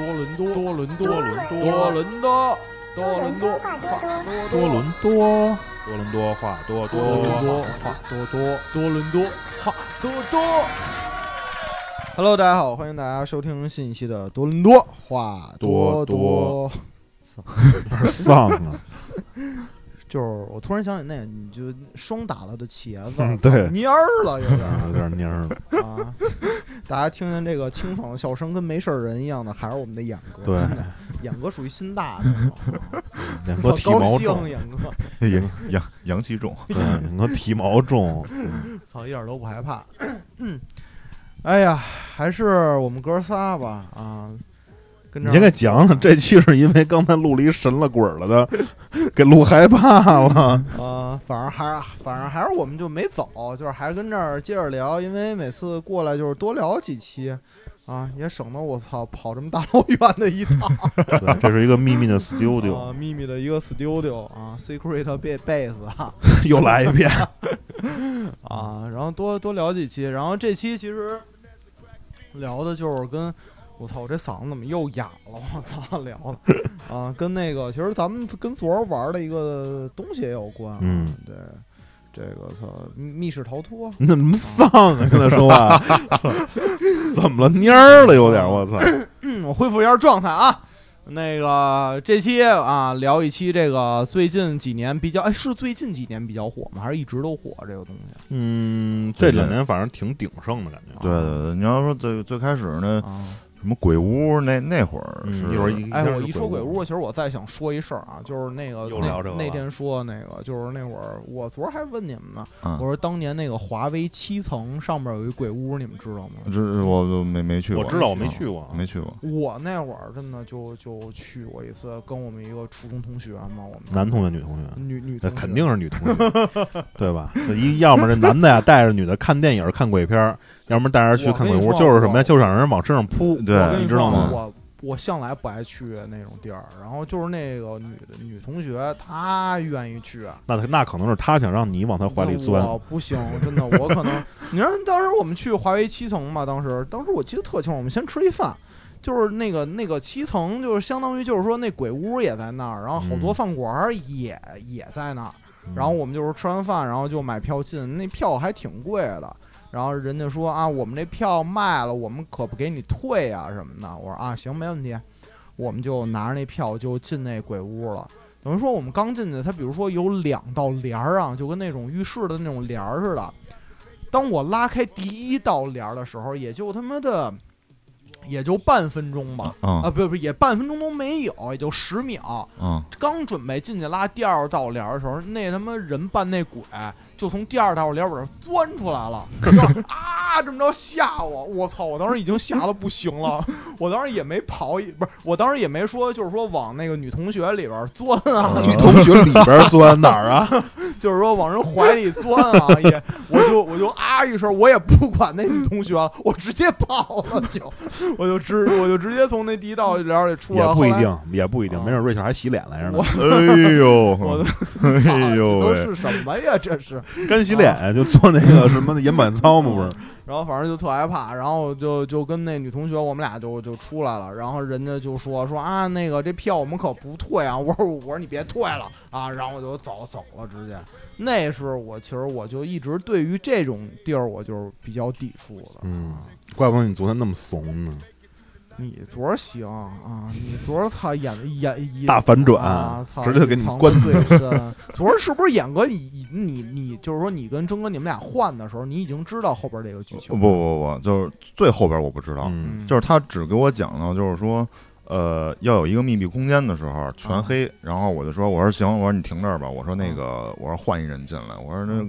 多伦多，多伦多，多伦多多伦多，多伦多，多伦多多伦多，多伦多话多多伦多话多多，多伦多话多多。Hello，大家好，欢迎大家收听新一期的多伦多话多多。有点丧啊。就是我突然想起那个，你就霜打了的茄子，嗯对蔫儿了，有点 有点蔫儿了。啊。大家听见这个清爽的笑声，跟没事儿人一样的，还是我们的眼哥。对真的，演哥属于心大的那种，两个体高兴，毛重，演哥，阳阳阳气重，对，两个体毛重。操，一点都不害怕。哎呀，还是我们哥仨吧，啊，跟你先给讲讲，这期是因为刚才录了一神了鬼了的，给录害怕了。啊，反正还是反正还是我们就没走，就是还跟这儿接着聊，因为每次过来就是多聊几期，啊，也省得我操跑这么大老远的一趟。对，这是一个秘密的 studio，啊，秘密的一个 studio 啊，secret base 啊又来一遍。啊，然后多多聊几期，然后这期其实聊的就是跟我操，我这嗓子怎么又哑了？我操，聊的啊，跟那个其实咱们跟昨儿玩的一个东西也有关、啊，嗯，对，这个操密室逃脱，你怎么那么丧啊？跟他说话，怎么了？蔫儿了，有点。我操！嗯，我恢复一下状态啊。那个这期啊，聊一期这个最近几年比较，哎，是最近几年比较火吗？还是一直都火这个东西嗯，这两年反正挺鼎盛的感觉。对对对，你要说最最开始呢，啊？什么鬼屋那那会儿嗯是一会儿一哎，我一说鬼屋，其实我再想说一事儿啊，就是那个那又聊这个了那天说那个，就是那会儿我昨儿还问你们呢，嗯我说当年那个华为七层上面有一鬼屋，你们知道吗？这我都没没去过，我知道我没去过没去过。我那会儿真的就就去过一次，跟我们一个初中同学嘛，我们男同学、女同学，女女同学那肯定是女同学，对吧？这一要么这男的呀带着女的看电影、看鬼片儿，要么带着去看鬼屋，我跟你说就是什么呀？我就是让人往身上扑。对我跟你知道吗我我向来不爱去那种地儿，然后就是那个女的女同学，她愿意去。那那可能是她想让你往她怀里钻。我不行，真的，我可能，你说当时我们去华为七层嘛，当时当时我记得特清楚，我们先吃一饭，就是那个那个七层，就是相当于就是说那鬼屋也在那儿，然后好多嗯饭馆儿也、也在那儿，嗯然后我们就是吃完饭，然后就买票进，那票还挺贵的。然后人家说啊，我们这票卖了，我们可不给你退啊什么的。我说啊，行，没问题。我们就拿着那票就进那鬼屋了。等于说我们刚进去，它比如说有两道帘儿啊，就跟那种浴室的那种帘儿似的。当我拉开第一道帘儿的时候，也就他妈的，也就半分钟吧。嗯啊，不不，也半分钟都没有，也就十秒。嗯，刚准备进去拉第二道帘儿的时候，那他妈人扮那鬼就从第二道帘儿里边钻出来了，就啊这么着吓我，我操！我当时已经吓得不行了，我当时也没跑，不是，我当时也没说就是说往那个女同学里边钻啊，嗯女同学里边钻哪儿啊？就是说往人怀里钻啊，也我就我就啊一声，我也不管那女同学了，我直接跑了就，我就直我就直接从那第一道帘儿里出来，后来也不一定，也不一定，啊没准瑞秋还洗脸来着呢我。哎呦，我哎呦都是什么呀？这是。干洗脸就做那个 什么的眼板操嘛，不是？然后反正就特害怕，然后就就跟那女同学，我们俩就就出来了，然后人家就说说啊，那个这票我们可不退啊，我说我说你别退了啊，然后我就走走了，直接，那是我其实我就一直对于这种地儿我就是比较抵触的，嗯，怪不得你昨天那么怂呢。你昨儿行啊，你昨儿操演演演大反转啊，操，直接给你藏得关最深。昨儿是不是演哥你你你就是说你跟征哥你们俩换的时候，你已经知道后边这个剧情不不不，就是最后边我不知道，嗯，就是他只给我讲到，就是说，呃，要有一个密闭空间的时候全黑，然后我就说，我说行，我说你停这儿吧，我说那个，我说换一人进来，我说那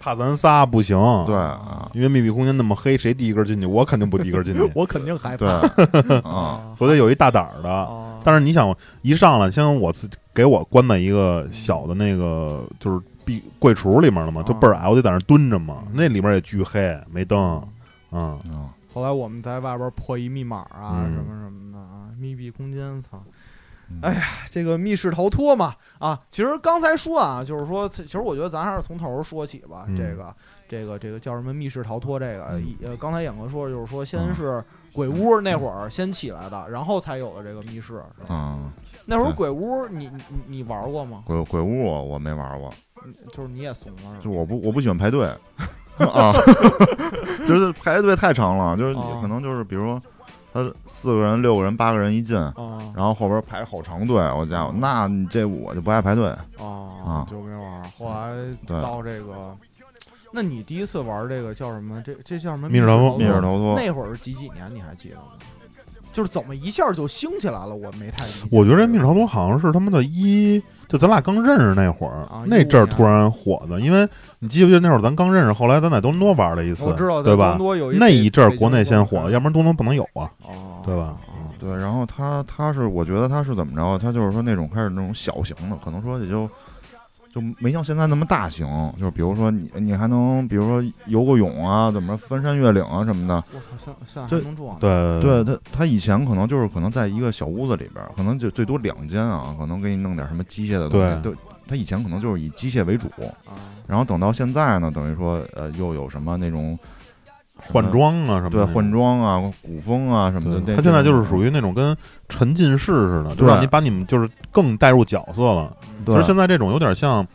怕咱仨不行。对啊，因为密闭空间那么黑，谁第一根进去？我肯定不第一根进去，我肯定害对怕啊，所以得有一大胆儿的。啊但是你想，一上来，像我自给我关在一个小的那个就是壁柜橱里面了嘛，就倍儿矮，我得在那儿蹲着嘛。那里面也巨黑，没灯，嗯，嗯后来我们在外边破一密码啊，嗯什么什么的啊，密闭空间，操！嗯。哎呀，这个密室逃脱嘛，啊，其实刚才说啊，就是说，其实我觉得咱还是从头说起吧。嗯。这个这个这个叫什么密室逃脱这个，嗯。一呃，刚才演哥说就是说先嗯是鬼屋那会儿先起来的，然后才有的这个密室。是吧？嗯，那会儿鬼屋你你你你玩过吗？鬼鬼屋我我没玩过，嗯就是你也怂了是吧？就我不我不喜欢排队。啊，就是排队太长了，就是哦。可能就是比如说他四个人、六个人、八个人一进，啊然后后边排好长队，我家伙，那你这我就不爱排队。啊啊就没玩。后来到这个，那你第一次玩这个叫什么？这这叫什么？密室逃脱密室逃脱，那会儿是几几年？你还记得吗？就是怎么一下就兴起来了？我没太理解。我觉得这密室逃脱好像是他妈的一，就咱俩刚认识那会儿，啊那阵儿突然火的。因为你记不记得那会儿咱刚认识，后来咱在多伦多玩了一次，我知道，对吧？多有一那一阵儿国内先火的，要不然多伦多不能有啊，哦，对吧？哦对，然后他他是我觉得他是怎么着？他就是说那种开始那种小型的，可能说也就就没像现在那么大型。就是比如说你你还能比如说游个泳啊，怎么翻山越岭啊什么的。我操，能撞？对对他他以前可能就是可能在一个小屋子里边儿，可能就最多两间啊，可能给你弄点什么机械的东西。对对，他以前可能就是以机械为主，啊，然后等到现在呢，等于说呃又有什么那种换装啊什么的，对换装啊、古风啊什么的。他现在就是属于于那种跟沉浸式似的，就对让你把你们就是更带入角色了。其实现在这种有点像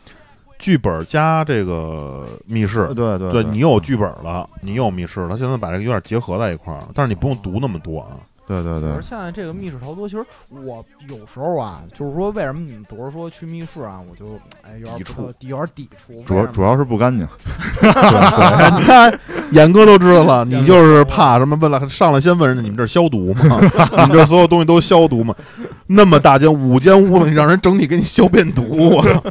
剧本加这个密室，对对对你有剧本了，你有密室，他现在把这个有点结合在一块儿，但是你不用读那么多啊。对对对可是现在这个密室逃脱，其实我有时候啊，就是说为什么你们总是说去密室啊，我就哎有点抵触有点抵触。主要主要是不干净。对，你看眼哥都知道了，你就是怕什么？问了上来先问人家你们这儿消毒吗？你们这儿所有东西都消毒吗？那么大间五间屋子，你让人整体给你消遍毒，我操！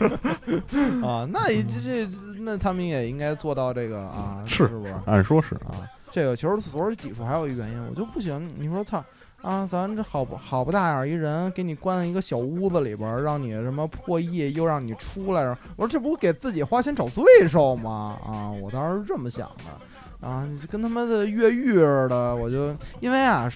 啊，那也这这那他们也应该做到这个啊，是是不是？按说是，啊，这个其实所有抵触还有一个原因，我就不喜欢你说操啊，咱这好不好不大眼儿一人，给你关在一个小屋子里边儿，让你什么破译，又让你出来，我说这不给自己花钱找罪受吗？啊，我当时是这么想的啊，你这跟他妈的越狱似的，我就因为啊，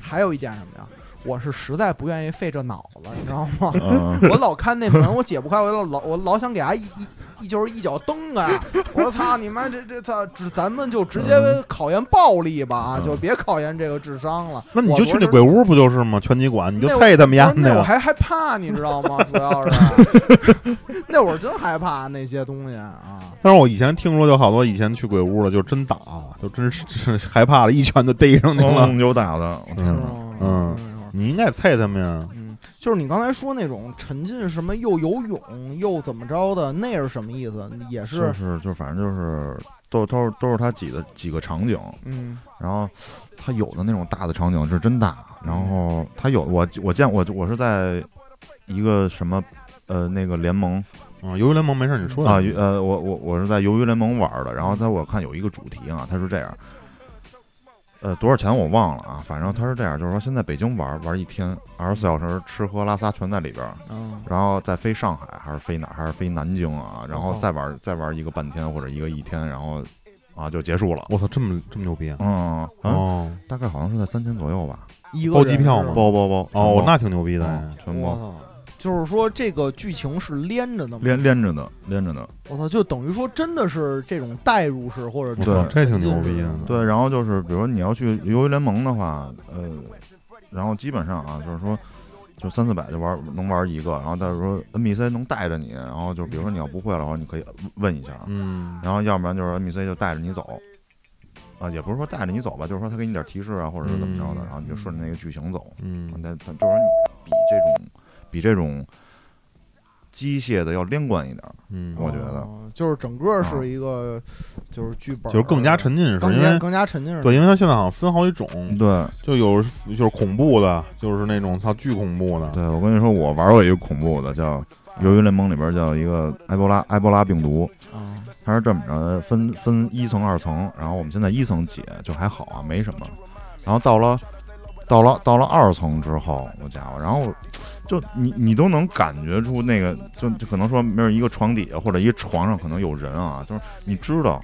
还有一点什么呀？我是实在不愿意费这脑子，你知道吗？嗯，我老看那门，我解不开，我老老我老想给他一一一就是一脚蹬啊。我说操你妈，这这操，只咱们就直接考验暴力吧啊，嗯就别考验这个智商了。那你就去那鬼屋不就是吗？拳击馆，你就那我啐他们家不是那我个。还害怕，你知道吗？主要是那会儿真害怕那些东西啊。但是我以前听说，就好多以前去鬼屋了，就真打，就真是是害怕了，一拳就逮上去了。嗯，有打的，我天哪！嗯你应该菜他们呀。嗯，就是你刚才说那种沉浸什么又游泳又怎么着的，那是什么意思？也是是，就反正就是都都是都是他几个几个场景，嗯然后他有的那种大的场景是真大，然后他有我我见我我是在一个什么呃那个联盟啊，鱿鱼联盟没事，你说啊呃我我我是在鱿鱼联盟玩的，然后他我看有一个主题啊，他是这样。呃，多少钱我忘了啊，反正他是这样，就是说先在北京玩玩一天，二十四小时吃喝拉撒全在里边然后再飞上海还是飞哪儿还是飞南京啊，然后再玩再玩一个半天或者一个一天，然后啊就结束了。我操，这么这么牛逼啊！嗯，嗯哦大概好像是在三千左右吧，一个包机票吗包包包哦，那挺牛逼的。嗯全包！就是说这个剧情是连着的吗？连连着的连着的，我操，就等于说真的是这种代入式或者对这种操，这挺牛逼的。对，然后就是比如说你要去鱿鱼联盟的话，呃，然后基本上啊就是说。就三四百就玩能玩一个，然后但是说 NPC 能带着你，然后就比如说你要不会的话，你可以问一下，嗯，然后要不然就是 NPC 就带着你走，啊，也不是说带着你走吧，就是说他给你点提示啊，或者是怎么着的，嗯然后你就顺着那个剧情走。嗯，那他就是说你比这种比这种机械的要连贯一点儿。嗯，我觉得哦就是整个是一个就是剧本，就是更加沉浸式，因为更加沉浸式。对，因为它现在好像分好几种，对就有就是恐怖的，就是那种它巨恐怖的，对，我跟你说，我玩过一个恐怖的，叫《鱿鱼联盟》里边叫一个埃博拉埃博拉病毒，啊，它是这么着，分分一层二层，然后我们现在一层解就还好啊，没什么，然后到了到了到了二层之后，我家伙，然后就你你都能感觉出那个，就就可能说没有一个床底下或者一个床上可能有人啊，就是你知道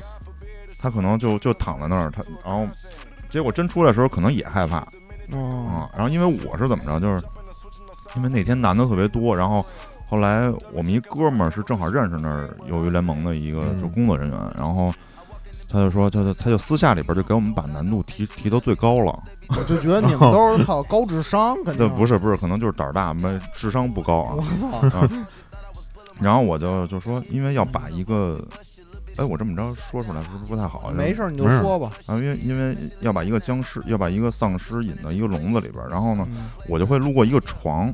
他可能就就躺在那儿，他然后结果真出来的时候可能也害怕，哦，啊，然后因为我是怎么着，就是因为那天男的特别多，然后后来我们一哥们儿是正好认识那儿友谊联盟的一个嗯就工作人员，然后他就说，他就他就私下里边就给我们把难度提提到最高了。我就觉得你们都是靠高智商，肯对，定不是不是，可能就是胆儿大，没智商不高啊我。操，然后我就就说，因为要把一个，哎，我这么着说出来是不是不太好？没事儿你就说吧。啊，因为因为要把一个僵尸，要把一个丧尸引到一个笼子里边儿，然后呢，嗯我就会路过一个床，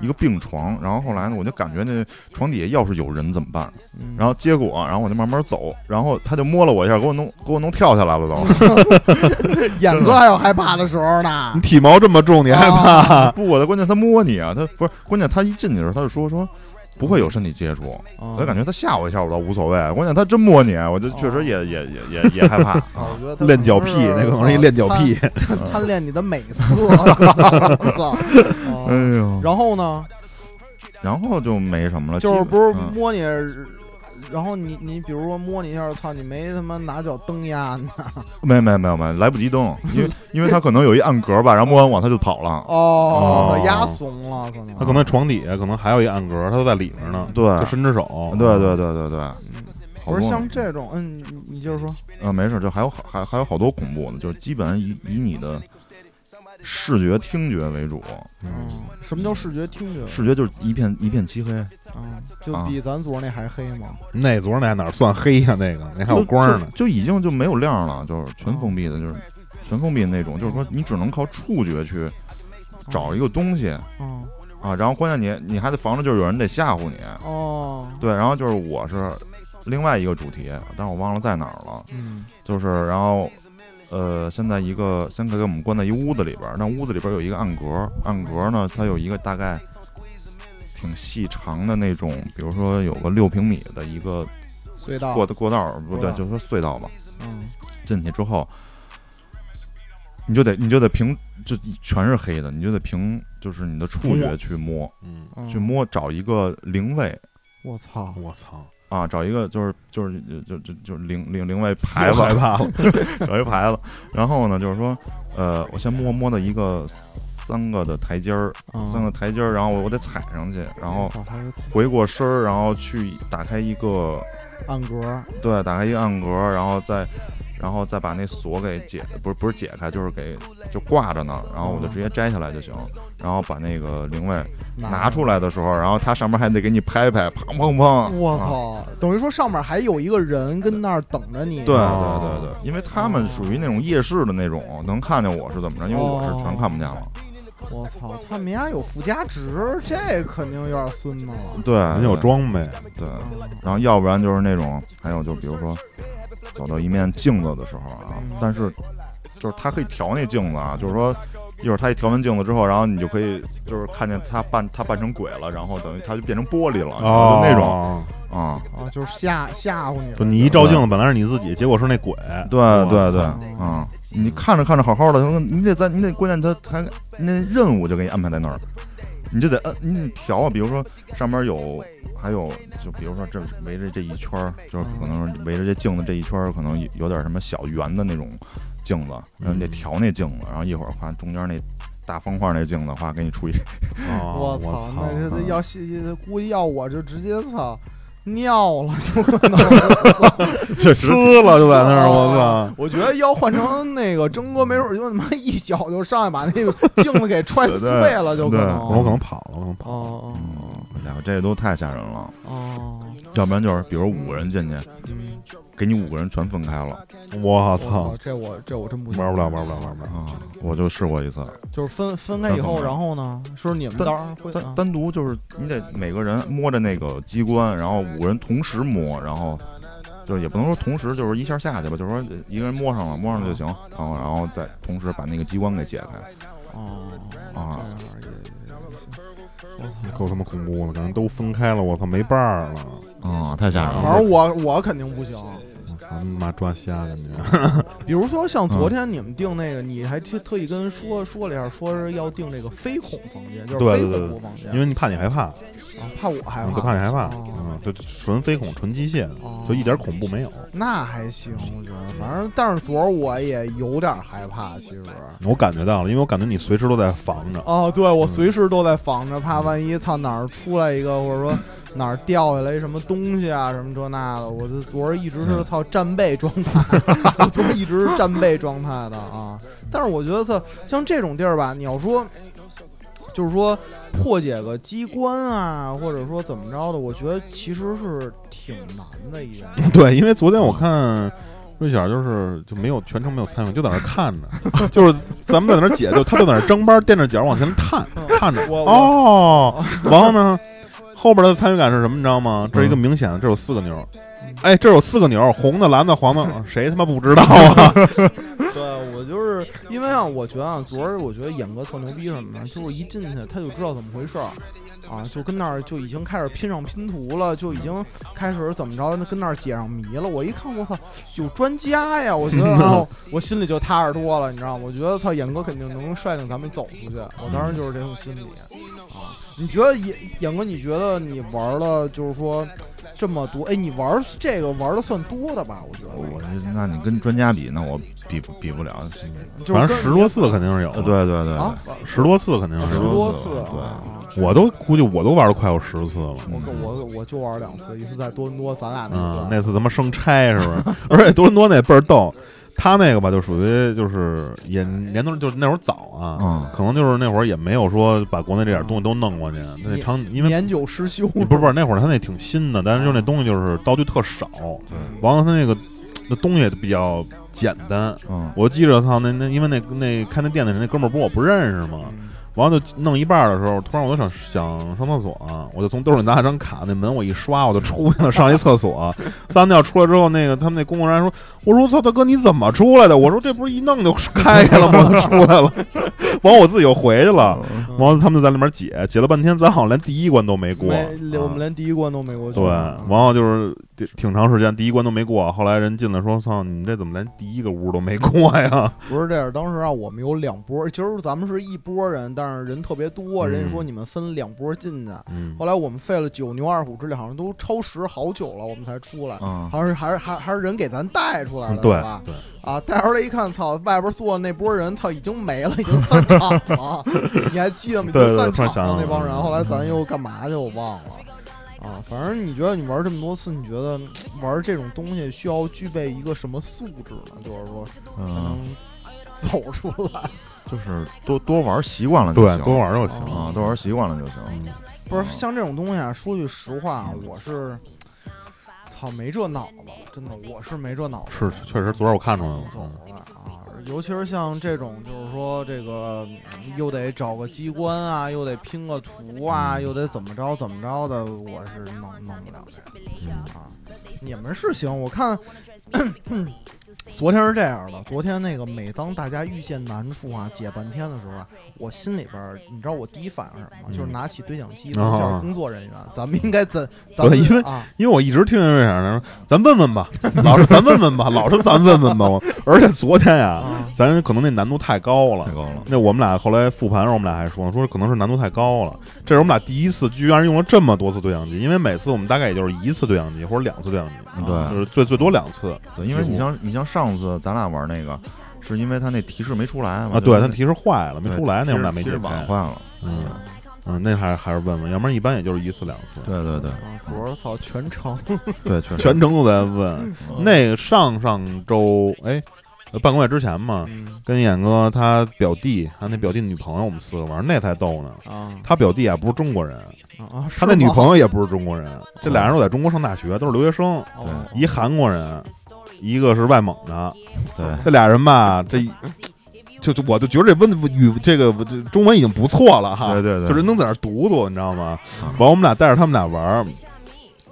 一个病床，然后后来呢，我就感觉那床底下要是有人怎么办？嗯然后结果，然后我就慢慢走，然后他就摸了我一下，给我弄给我弄跳下来了都。演哥还有害怕的时候呢你。体毛这么重，你害怕？不，我的关键他摸你啊，他不是关键，他一进去的时候他就说说。不会有身体接触，我就感觉他吓我一下，我倒无所谓。关键他真摸你，我就确实也也也也也害怕。啊 我觉得练脚癖，那可能是一练脚癖。贪贪恋你的美色。我操！哎啊呦，然后呢，然后就没什么了，就是不是嗯摸你，然后你你比如说摸你一下，操，你没他妈拿脚蹬呀？没 没没有没有来不及蹬，因为因为他可能有一暗格吧，然后摸完我他就跑了。哦哦，压怂了，可能。他可能床底下可能还有一暗格，他都在里面呢。对就伸只手。对对对对对，不是像这种，嗯，你你就是说，呃没事，就还有还还有好多恐怖的，就是基本上以以你的视觉听觉为主，嗯，嗯，什么叫视觉听觉？视觉就是一片一片漆黑，啊，就比咱昨儿那还黑吗？那昨儿那哪算黑呀？那个那还有光呢。就就已经就没有亮了，就是全封闭的，就是全封闭的那种，就是说你只能靠触觉去找一个东西嗯啊，然后关键你你还得防着就是有人得吓唬你，哦，对，然后就是我是另外一个主题，但是我忘了在哪儿了，嗯就是然后。呃，现在一个先给我们关在一屋子里边儿，那屋子里边儿有一个暗格，暗格呢，它有一个大概挺细长的那种，比如说有个六平米的一个隧道，过过道，不对，就说隧道吧。嗯。进去之后，你就得你就得凭就全是黑的，你就得凭就是你的触觉去摸，嗯，嗯。去摸找一个灵位。我操，我操，啊，找一个就是就是就就就灵灵灵位牌子，害怕了。找一牌子。然后呢，就是说，呃，我先摸摸到一个三个的台阶儿，嗯三个台阶儿，然后我我得踩上去，然后操还是回过身儿，然后去打开一个暗格，对，打开一个暗格，然后再，然后再把那锁给解，不是不是解开，就是给就挂着呢，然后我就直接摘下来就行，然后把那个灵位拿出来的时候，然后它上面还得给你拍拍，砰砰砰，我啊！操，等于说上面还有一个人跟那儿等着你。对哦对对对，因为他们属于那种夜视的那种，能看见我是怎么着，因为我是全看不见了。我操，他们家有附加值，这肯定有点孙子了。对，人有装备，对，嗯然后要不然就是那种，还有就比如说走到一面镜子的时候啊嗯，但是就是他可以调那镜子啊，就是说一会儿他一调完镜子之后，然后你就可以就是看见他扮他扮成鬼了，然后等于他就变成玻璃了，哦，就那种啊，啊，就是吓吓唬你你一照镜子，本来是你自己，结果是那鬼。对对对操啊，你看着看着好好的，你得在你得关键他他那任务就给你安排在那儿，你就得摁你得调啊，比如说上面有。还有，就比如说这围着这一圈儿，就是可能围着这镜子这一圈儿，可能有有点什么小圆的那种镜子，然后你得调那镜子，然后一会儿画中间那大方块那镜子，话给你出一，哦 我操！那，那要估计要我就直接操尿了，就可能。确实撕了就在那儿，我操！我觉得要换成那个征哥，没准就他妈一脚就上去把那个镜子给踹碎了，就可能。我可能跑了，我可能跑。哦好家伙，这都太吓人了。要不然就是，比如五个人进去，嗯，给你五个人全分开了我我操！这我这我真不行玩不了，玩不了，玩不了。啊！我就试过一次，就是分分开以后，然后呢，是不是你们单到时会单啊单独就是你得每个人摸着那个机关，然后五个人同时摸，然后就是也不能说同时就是一下下去吧，就是说一个人摸上了，摸上了就行，然后然后再同时把那个机关给解开。哦啊这样也也也行我操！够他妈恐怖的，感觉都分开了，我操，没伴儿了，啊，太吓人了！反正我我肯定不行。他妈抓瞎感觉。比如说像嗯昨天你们订那个，你还特特意跟人说说了一下，说是要订这个非恐房间，就是非对对对恐怖房间，因为你怕你害怕，啊怕我害嗯，怕，就怕你害怕，哦嗯，就纯非恐，纯机械的，哦就一点恐怖没有。那还行，我觉得，反正但是昨儿我也有点害怕，其实。我感觉到了，因为我感觉你随时都在防着。哦，对，我嗯随时都在防着，怕万一操哪儿出来一个，或者说哪儿掉下来什么东西啊，什么这那的。我这昨儿一直是操战备状态，我昨儿一直是战备状态的啊。但是我觉得操，像这种地儿吧，你要说。就是说破解个机关啊，或者说怎么着的，我觉得其实是挺难的一件事。对，因为昨天我看瑞小就是就没有全程没有参与，就在那儿看着，就是咱们在那儿解，就他就在那儿张班垫着脚往前探看着。哦，然后呢，后边的参与感是什么？你知道吗？这是一个明显的，这有四个钮。哎，这有四个钮，红的、蓝的、黄的，谁他妈不知道啊？对我就是因为啊，我觉得啊，昨儿我觉得演哥特牛逼什么的？就是一进去他就知道怎么回事儿。啊，就跟那儿就已经开始拼上拼图了，就已经开始怎么着，跟那儿解上谜了。我一看，我操，有专家呀！我觉得啊，我心里就踏实多了，你知道吗？我觉得操，演哥肯定能率领咱们走出去。我当时就是这种心理啊。你觉得演演哥？你觉得你玩了就是说？这么多，哎，你玩这个玩的算多的吧？我觉得我这，那你跟专家比，那我比比不了。反正十多次肯定是有，对对对，十多次肯定是十多次。对，我都估计我都玩了快有十次了。我我我就玩两次，一次在多伦多，咱俩那次，那次他妈生拆是不是？而且多伦多那倍儿逗。他那个吧，就属于就是也年头就是那会儿早啊，可能就是那会儿也没有说把国内这点东西都弄过去。那长因为年久失修，不是不是，那会儿他那挺新的，但是就那东西就是道具特少。完了他那个那东西比较简单。我记着，操那那因为那那开那店的人那哥们儿不我不认识吗？完了就弄一半的时候，突然我就想想上厕所，我就从兜里拿了张卡，那门我一刷，我就出去了，上一厕所。撒完尿出来之后，那个他们那工作人员说：“我说操，大哥你怎么出来的？”我说：“这不是一弄就开开了吗？出来了。”完我自己又回去了。完了他们就在里面解，解了半天，咱好像连第一关都没过。我们连第一关都没过去。对，完了就是挺长时间，第一关都没过。后来人进来说：“操，你这怎么连第一个屋都没过呀？” 不是这样，当时啊，我们有两波，其实咱们是一波人，但是。人特别多，人家说你们分两波进去。后来我们费了九牛二虎之力，好像都超时好久了，我们才出来。好像是还是还还是人给咱带出来的，对吧？啊，带出来一看，操，外边坐的那波人，操，已经没了，已经散场了。你还记得吗？已经散场了那帮人。后来咱又干嘛去？我忘了。啊，反正你觉得你玩这么多次，你觉得玩这种东西需要具备一个什么素质呢？就是说，嗯走出来。就是多多玩习惯了就行，多玩就行啊，多玩习惯了就行。不是像这种东西啊，说句实话，我是操没这脑子，真的，我是没这脑子。是，确实，昨儿我看出来了。走了啊，尤其是像这种，就是说这个又得找个机关啊，又得拼个图啊，又得怎么着怎么着的，我是弄弄不了的、嗯啊。你们是行，我看。昨天是这样的，昨天那个每当大家遇见难处啊，解半天的时候啊，我心里边你知道我第一反应是什么？就是拿起对讲机问一下工作人员，咱们应该怎？对，因为因为我一直听见这样的，咱问问吧，老师咱问问吧，老师咱问问吧。而且昨天呀，咱可能那难度太高了，太高了。那我们俩后来复盘时候，我们俩还说说可能是难度太高了。这是我们俩第一次居然用了这么多次对讲机，因为每次我们大概也就是一次对讲机或者两次对讲机，对，就是最最多两次。对，因为你像你像上次咱俩玩那个，是因为他那提示没出来啊，对他提示坏了，没出来，那我们俩没解晚坏了。嗯嗯，那还还是问问，要不然一般也就是一次两次。对对对，我操，全程 对全全程都在问。那个上上周哎。半个月之前嘛，跟演哥他表弟还有那表弟女朋友，我们四个玩，那才逗呢。他表弟啊不是中国人，他那女朋友也不是中国人，这俩人都在中国上大学，都是留学生。对，一韩国人，一个是外蒙的。对，这俩人吧，这就就我就觉得这温语这个中文已经不错了哈。对对对，就是能在那读读，你知道吗？完，我们俩带着他们俩玩。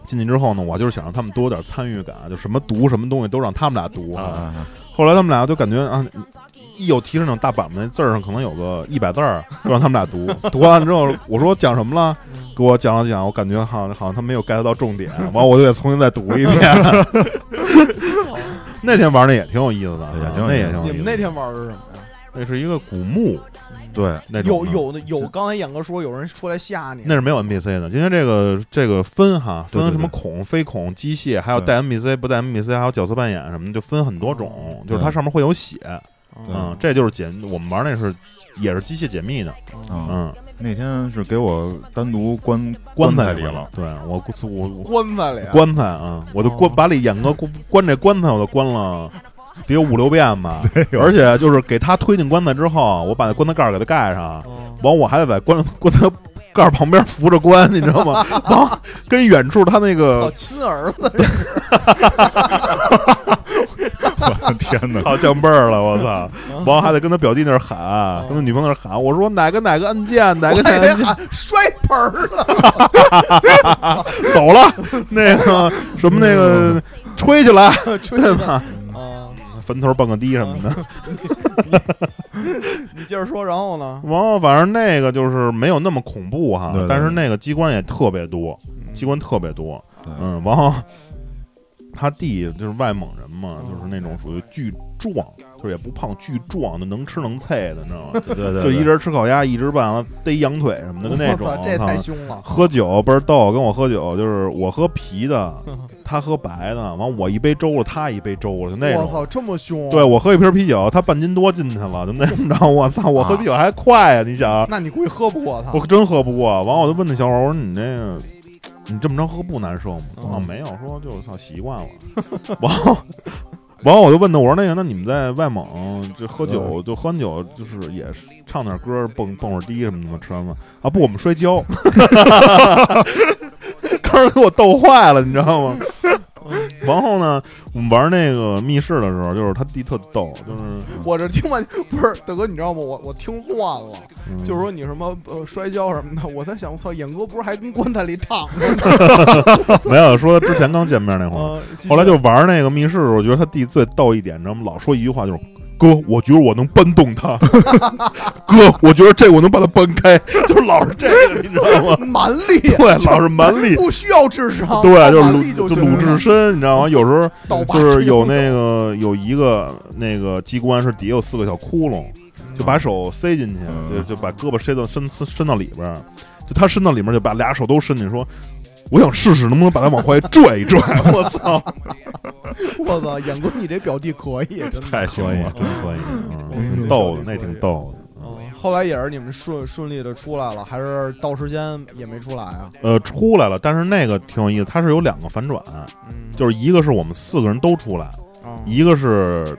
进去之后呢，我就是想让他们多有点参与感，就什么读什么东西都让他们俩读。后来他们俩就感觉啊，一有提示那种大板子，那字儿上可能有个一百字儿，就让他们俩读。读完之后，我说讲什么了？给我讲了讲，我感觉好像好像他没有 get 到重点，完我就得重新再读一遍。那天玩的也挺有意思的，那也挺。你们那天玩的是什么呀？那是一个古墓。对，那有有的。有，刚才演哥说有人出来吓你，那是没有 NPC 的。今天这个这个分哈，分什么孔、非孔、机械，还有带 NPC 不带 NPC，还有角色扮演什么的，就分很多种。就是它上面会有写嗯，这就是解，我们玩那是也是机械解密的，嗯，嗯，那天是给我单独关棺材里了，，对我我我棺材里啊？棺材啊，我都关哦。把里演哥关关这棺材，我都关了得有五六遍吧。而且就是给他推进棺材之后，我把那棺材盖给他盖上，嗯完我还得在棺 棺材盖旁边扶着棺，你知道吗？完跟远处他那操个亲儿子，天哪！好降辈儿了，我操！完还得跟他表弟那儿喊，跟他女朋友那儿喊，我说哪个哪个按键，哪个哪个按键摔盆儿了，走了，那个什么那个吹起来，吹对吧？啊！坟头蹦个迪什么的。你接着说，然后呢？完了，反正那个就是没有那么恐怖哈，对对但是那个机关也特别多，机关特别多。嗯，完了，他弟就是外蒙人嘛，嗯就是那种属于巨壮，就是也不胖，巨壮的，能吃能菜的，你知道吗？对对，就一人吃烤鸭，一直了逮羊腿什么的，就那种我操。这太凶了。喝酒倍儿逗，跟我喝酒就是我喝啤的，他喝白的，完我一杯粥了，他一杯粥了，就那种。我操，这么凶！对，我喝一瓶啤酒，他半斤多进去了，就那么着。我操，我喝啤酒还快啊、你想，那你估计喝不过他。我真喝不过。完，我就问那小伙儿，我说你这个，你这么着喝不难受吗？嗯啊，没有，说就操习惯了。完后，完后我就问他，我说那个，那你们在外蒙就喝酒，就喝完酒就是也是唱点歌，蹦蹦会儿迪什么的吗？吃完饭啊，不，我们摔跤。刚儿给我逗坏了，你知道吗？然后呢，我们玩那个密室的时候，就是他弟特逗，就是我这听完不是大哥，你知道吗？我我听乱了，嗯就是说你什么呃摔跤什么的，我在想，我操，演哥不是还跟棺材里躺着 没有说之前刚见面那会儿，吗？后来就玩那个密室的时候，我觉得他弟最逗一点，你知道吗？老说一句话就是。哥，我觉得我能搬动他。哥，我觉得这我能把它搬开，就是老是这个，你知道吗？蛮力，对，老是蛮力，不需要智商，对，就是鲁就就鲁智深，你知道吗？有时候就是有那个有一个那个机关是底下有四个小窟窿，就把手塞进去，嗯就就把胳膊伸到伸伸伸到里边儿，就他伸到里面就把俩手都伸进去，说我想试试能不能把他往回拽一拽。我操，我操，演哥你这表弟可以，真的。太行了，真可以，嗯，嗯。挺逗的，那挺逗的。嗯。后来也是你们顺顺利的出来了，还是到时间也没出来啊？呃，出来了，但是那个挺有意思，它是有两个反转，嗯，就是一个是我们四个人都出来，啊一个是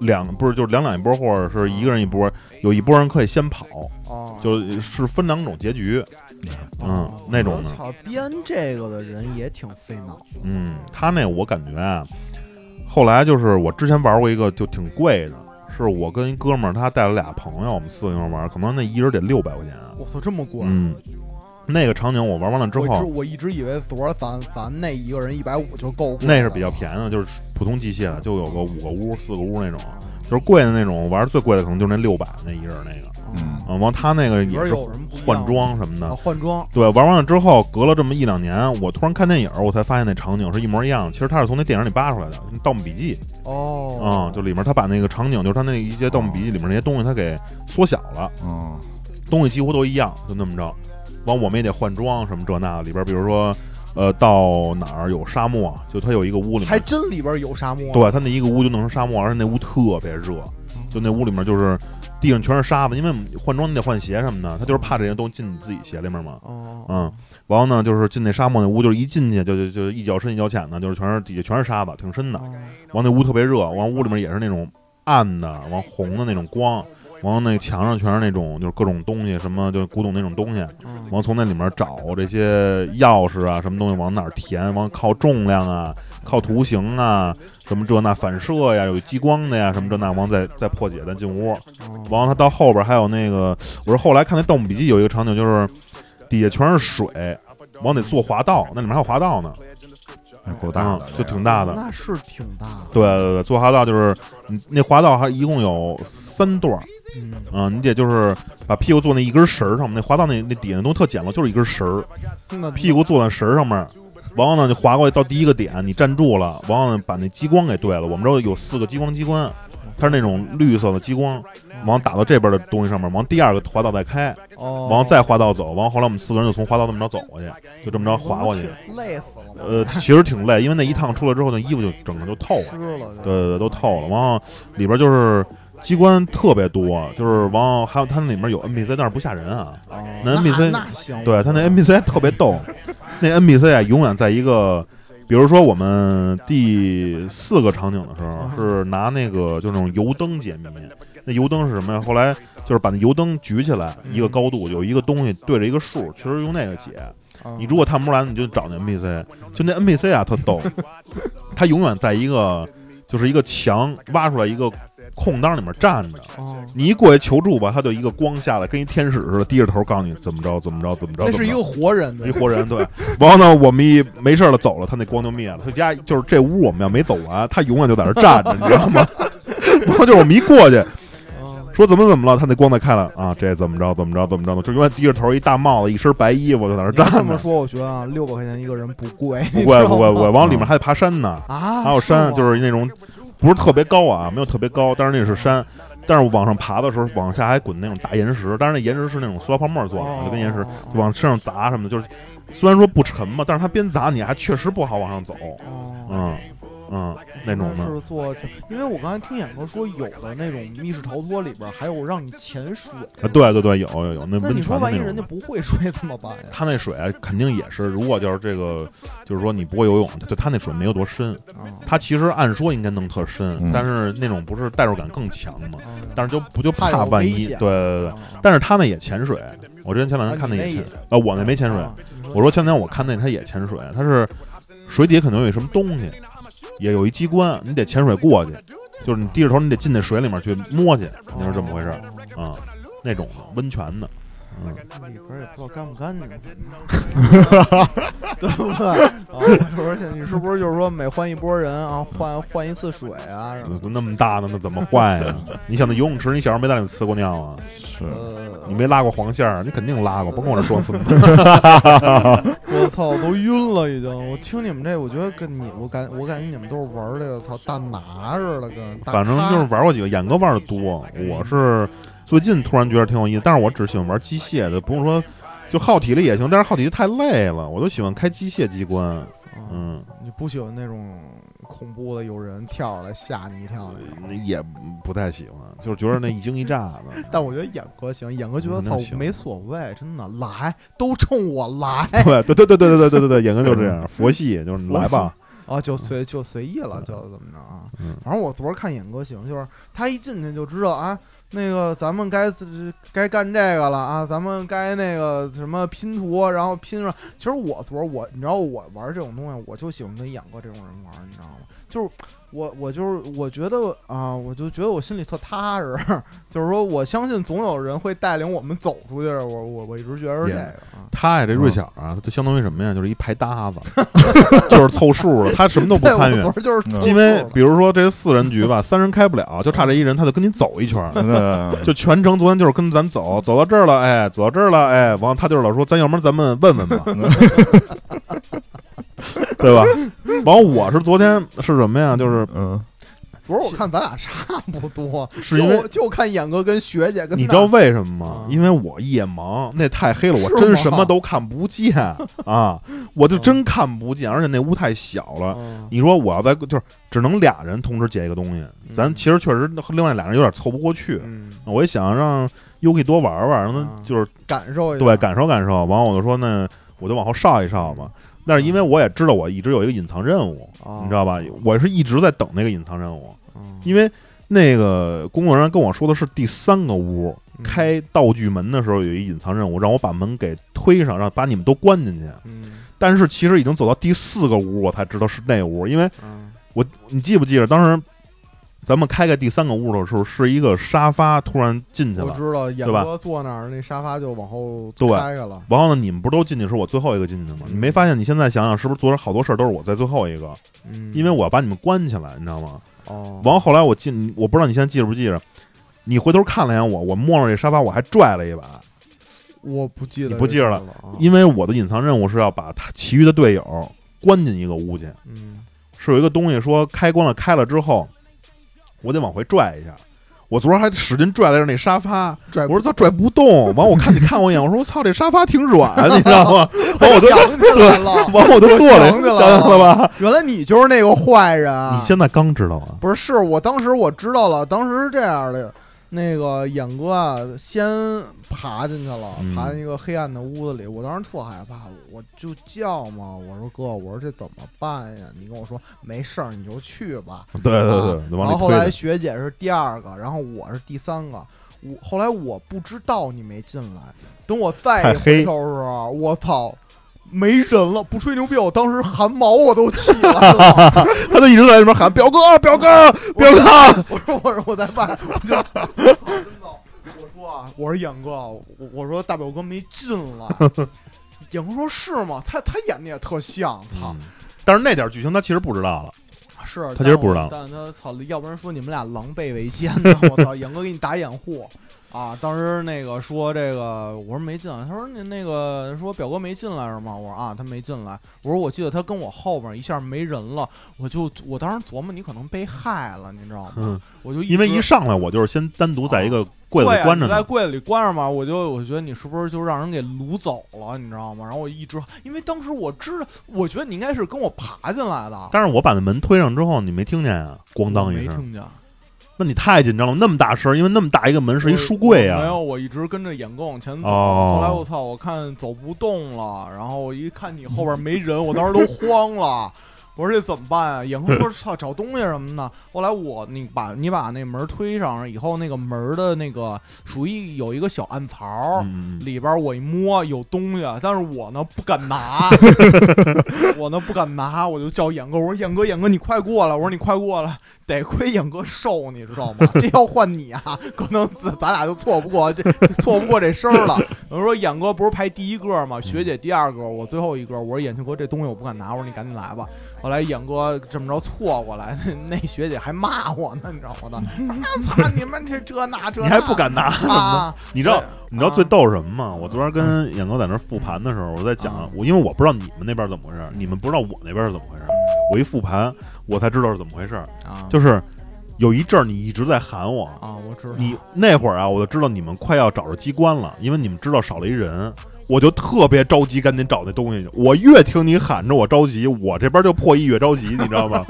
两不是就是两两一波，或者是一个人一波，有一波人可以先跑，啊，就是分两种结局，嗯。哦，那种的。我操，编这个的人也挺费脑子。嗯，他那我感觉啊，后来就是我之前玩过一个就挺贵的，是我跟一哥们儿他带了俩朋友，我们四个一块玩，可能那一人得六百块钱。我操，这么贵！嗯，那个场景我玩完了之后，我一直以为昨儿咱咱那一个人一百五就够，那是比较便宜的，就是普通机械的，就有个五个屋、四个屋那种，就是贵的那种，玩儿最贵的可能就是那六百那一人那个。嗯。嗯，完他那个也是换装什么的。啊，，换装。对，玩完了之后，隔了这么一两年，我突然看电影，我才发现那场景是一模一样的。其实他是从那电影里扒出来的，《盗墓笔记》哦，嗯，就里面他把那个场景，就是他那一些《盗墓笔记》里面那些东西，他给缩小了，嗯。东西几乎都一样，就那么着。完，我们也得换装什么这那的，里边比如说，呃，到哪儿有沙漠，就他有一个屋里还，真里边有沙漠，对他那一个屋就弄成沙漠，而且那屋特别热，就那屋里面就是地上全是沙子，因为换装你得换鞋什么的，他就是怕这些东西进你自己鞋里面嘛。哦，嗯，完了呢，就是进那沙漠那屋，就是一进去就就就一脚深一脚浅的，就是全是底下全是沙子，挺深的。哦完那屋特别热，完屋里面也是那种暗的，完红的那种光，完那墙上全是那种就是各种东西，什么就古董那种东西，嗯完从那里面找这些钥匙啊，什么东西往哪儿填，完靠重量啊，靠图形啊，什么这那反射呀，有激光的呀，什么这那，完再再破解再进屋，哦完了他到后边还有那个，我是后来看那《盗墓笔记》有一个场景就是底下全是水，往得坐滑道，那里面还有滑道呢，哎够大嗯的，就挺大的。那是挺大的，对对对，坐滑道就是那滑道还一共有三段儿，嗯，嗯，你得就是把屁股坐那一根绳儿上面，那滑道那那底下那东西特简陋，就是一根绳儿，屁股坐在绳儿上面，完后呢就滑过去到第一个点，你站住了，完后呢把那激光给对了。我们这儿有四个激光机关，它是那种绿色的激光，完打到这边的东西上面，完第二个滑道再开，哦，完再滑道走，完后来我们四个人就从滑道这么着走过去，就这么着滑过去。累死了，呃，其实挺累，因为那一趟出来之后，那衣服就整个就透了，对对对，都透了。完后里边就是机关特别多，就是完后还有它那里面有 NPC，但是不吓人啊。哦那 NPC 对，它那 NPC 特别逗，那 NPC 啊，永远在一个，比如说我们第四个场景的时候，是拿那个就那种油灯解谜。那油灯是什么呀？后来就是把那油灯举起来，一个高度有一个东西对着一个数，其实用那个解。啊你如果探不出来，你就找那 NPC。就那 NPC 啊，特逗，他永远在一个就是一个墙挖出来一个空当里面站着。哦，你一过去求助吧，他就一个光下来，跟一天使似的，低着头告诉你怎么着怎么着怎么着。那是一个活人一活人，对。然后呢，我们一没事了走了，他那光就灭了。他家就是这屋，我们要没走完，他永远就在那站着，你知道吗？然后就是我们一过去哦说怎么怎么了，他那光再开了啊，这怎么着怎么着怎么着的，就永远低着头，一大帽子，一身白衣服就在那站着。这么说，我觉得啊，六百块钱一个人不贵，不贵不贵不贵，往往里面还得爬山呢，啊，还有山，就是那种不是特别高啊，没有特别高，但是那是山。但是往上爬的时候，往下还滚那种大岩石，但是那岩石是那种塑料泡沫做的，就跟岩石往身上砸什么的，就是虽然说不沉嘛，但是它边砸你还确实不好往上走，哦，嗯嗯，那种的。是做，因为我刚才听演哥说，有的那种密室逃脱里边还有让你潜水，啊，对对对，有有有那温那你说。万一人家不会水怎么办呀？他那水啊肯定也是，如果就是这个，就是说你不会游泳，就他那水没有多深，啊，他其实按说应该能特深，嗯但是那种不是代入感更强嘛，啊但是就不就怕万一，对对对。啊但是他那也潜水，我之前前两天看那也潜，呃，我那没潜水。啊我说前两天我看那他也潜水，他是水底下可能有什么东西，也有一机关，你得潜水过去，就是你低着头，你得进那水里面去摸去，肯定是这么回事啊、那种的温泉的，嗯，里边也不知道干不干净，对不 对？啊，而且你是不是就是说每换一波人啊，换换一次水啊？什么 那么大呢，那怎么换呀？你想那游泳池，你小时候没在里面呲过尿啊？是呃，你没拉过黄线儿，你肯定拉过，甭跟我这装孙子。我操，我都晕了已经。我听你们这，我觉得跟你，我感我感觉你们都是玩这个，操大拿似的，跟反正就是玩过几个，演哥玩的多。我是最近突然觉得挺有意思，但是我只喜欢玩机械的，不用说就耗体力也行，但是耗体力太累了，我都喜欢开机械机关。嗯，你不喜欢那种恐怖的，有人跳出来吓你一跳那种。也不太喜欢，就是觉得那一惊一乍的。但我觉得演哥行，演哥觉得操嗯没所谓，真的来都冲我来对对对对对对对对对对，演哥就这样，佛系就是来吧。啊，就随就随意了，就怎么着啊？嗯反正我昨儿看演哥行，就是他一进去就知道啊，那个咱们该该干这个了啊，咱们该那个什么拼图，然后拼上。其实我昨儿我你知道我玩这种东西，我就喜欢跟演哥这种人玩，你知道吗？就是我我就是我觉得啊，我就觉得我心里特踏实，就是说我相信总有人会带领我们走出去。我我我一直觉得是这个啊。他呀，这瑞小啊，他就相当于什么呀？就是一排搭子，就是凑数的，他什么都不，参与 就是因为比如说这四人局吧，三人开不了，就差这一人，他就跟你走一圈儿，就全程昨天就是跟咱走，走到这儿了，哎，走到这儿了，哎，完了他就是老说，咱要不然咱们问问吧，对吧？完了我是昨天是什么呀？就是嗯，昨儿我看咱俩差不多，是因为就就看演哥跟学姐跟你知道为什么吗啊？因为我夜盲，那太黑了，我真什么都看不见啊！我就真看不见，而且那屋太小了。嗯你说我要在就是只能俩人同时解一个东西，咱其实确实另外俩人有点凑不过去。嗯，我也想让 Yuki 多玩玩，让他啊就是感受一下，对感受感受。完了我就说那我就往后稍一稍嘛。但是因为我也知道我一直有一个隐藏任务，啊，你知道吧？我是一直在等那个隐藏任务，嗯？因为那个工作人员跟我说的是第三个屋嗯开道具门的时候有一隐藏任务，让我把门给推上，让把你们都关进去。嗯但是其实已经走到第四个屋，我才知道是那屋，因为嗯我你记不记得当时咱们开开第三个屋的时候，是一个沙发突然进去了。我知道，演对吧哥坐那儿，那沙发就往后对开开了。然后呢，你们不是都进去，是我最后一个进去的吗？你没发现？你现在想想，是不是昨天好多事儿都是我在最后一个？嗯，因为我要把你们关起来，你知道吗？哦，完后来我进，我不知道你现在记不记着，你回头看了一眼我，我摸着这沙发，我还拽了一把，我不记得你不记着了因为我的隐藏任务是要把他其余的队友关进一个屋去，嗯是有一个东西说开关了开了之后，我得往回拽一下。我昨儿还使劲拽了着那沙发，拽我说他拽不动。完我看你看我一眼，我说我操，这沙发挺软，你知道吗？完我就想起来了，完我就坐了，我想起来了吧？原来你就是那个坏人啊！你现在刚知道啊？不是，是我当时我知道了，当时是这样的，那个眼哥啊，先爬进去了，嗯爬进一个黑暗的屋子里，我当时特害怕，我就叫嘛，我说哥，我说这怎么办呀？你跟我说没事儿，你就去吧。对对对，然后后。来学姐是第二个，然后我是第三个。我后来我不知道你没进来，等我再一黑回头的时候，我操，没人了！不吹牛逼，我当时汗毛我都起来了。他就一直在那边喊表哥，表哥，表哥。我说我说我在外，我就我操真的，我说啊，我说演哥，我我说大表哥没进来。演哥说是吗？他他演的也特像，操、嗯但是那点剧情他其实不知道了。是他其实不知道但他操，要不然说你们俩狼狈为奸呢。我操，演哥给你打掩护啊！当时那个说这个，我说没进来，他说你那个说表哥没进来是吗？我说啊，他没进来。我说我记得他跟我后边一下没人了，我就我当时琢磨你可能被害了，你知道吗？嗯，我就因为一上来我就是先单独在一个柜子关着呢。你在柜子里关着嘛，我就我觉得你是不是就让人给掳走了，你知道吗？然后我一直，因为当时我知道，我觉得你应该是跟我爬进来的，但是我把那门推上之后，你没听见啊？咣当一声，没听见，那你太紧张了，那么大声，因为那么大一个门是一书柜啊。没有，我一直跟着演哥往前走。哦后来我操，我看走不动了，然后我一看你后边没人，我当时都慌了。我说这怎么办啊？演哥说：“操，找东西什么的。”后来我你把你把那门推上以后，那个门的那个属于有一个小暗槽，嗯，里边我一摸有东西，但是我呢不敢拿，我呢不敢拿，我就叫演哥，我说演哥演哥你快过来，我说你快过来，得亏演哥瘦，你知道吗？这要换你啊，可能咱咱俩就错不过这错不过这声儿了。我说演哥不是排第一个吗？学姐第二个，我最后一个。我说眼镜哥这东西我不敢拿，我说你赶紧来吧。后来演哥这么着错过来，那 那学姐还骂我呢，你知道吗？我 操你们这这那这那你还不敢拿？啊？你知道对你知道最逗是什么吗？我昨天跟演哥在那复盘的时候，我在讲啊我，因为我不知道你们那边怎么回事，你们不知道我那边是怎么回事。我一复盘，我才知道是怎么回事。啊，就是有一阵儿你一直在喊我，啊，我知道你那会儿啊，我就知道你们快要找着机关了，因为你们知道少了一人，我就特别着急，赶紧找那东西去。我越听你喊着我着急，我这边就破译越着急，你知道吗？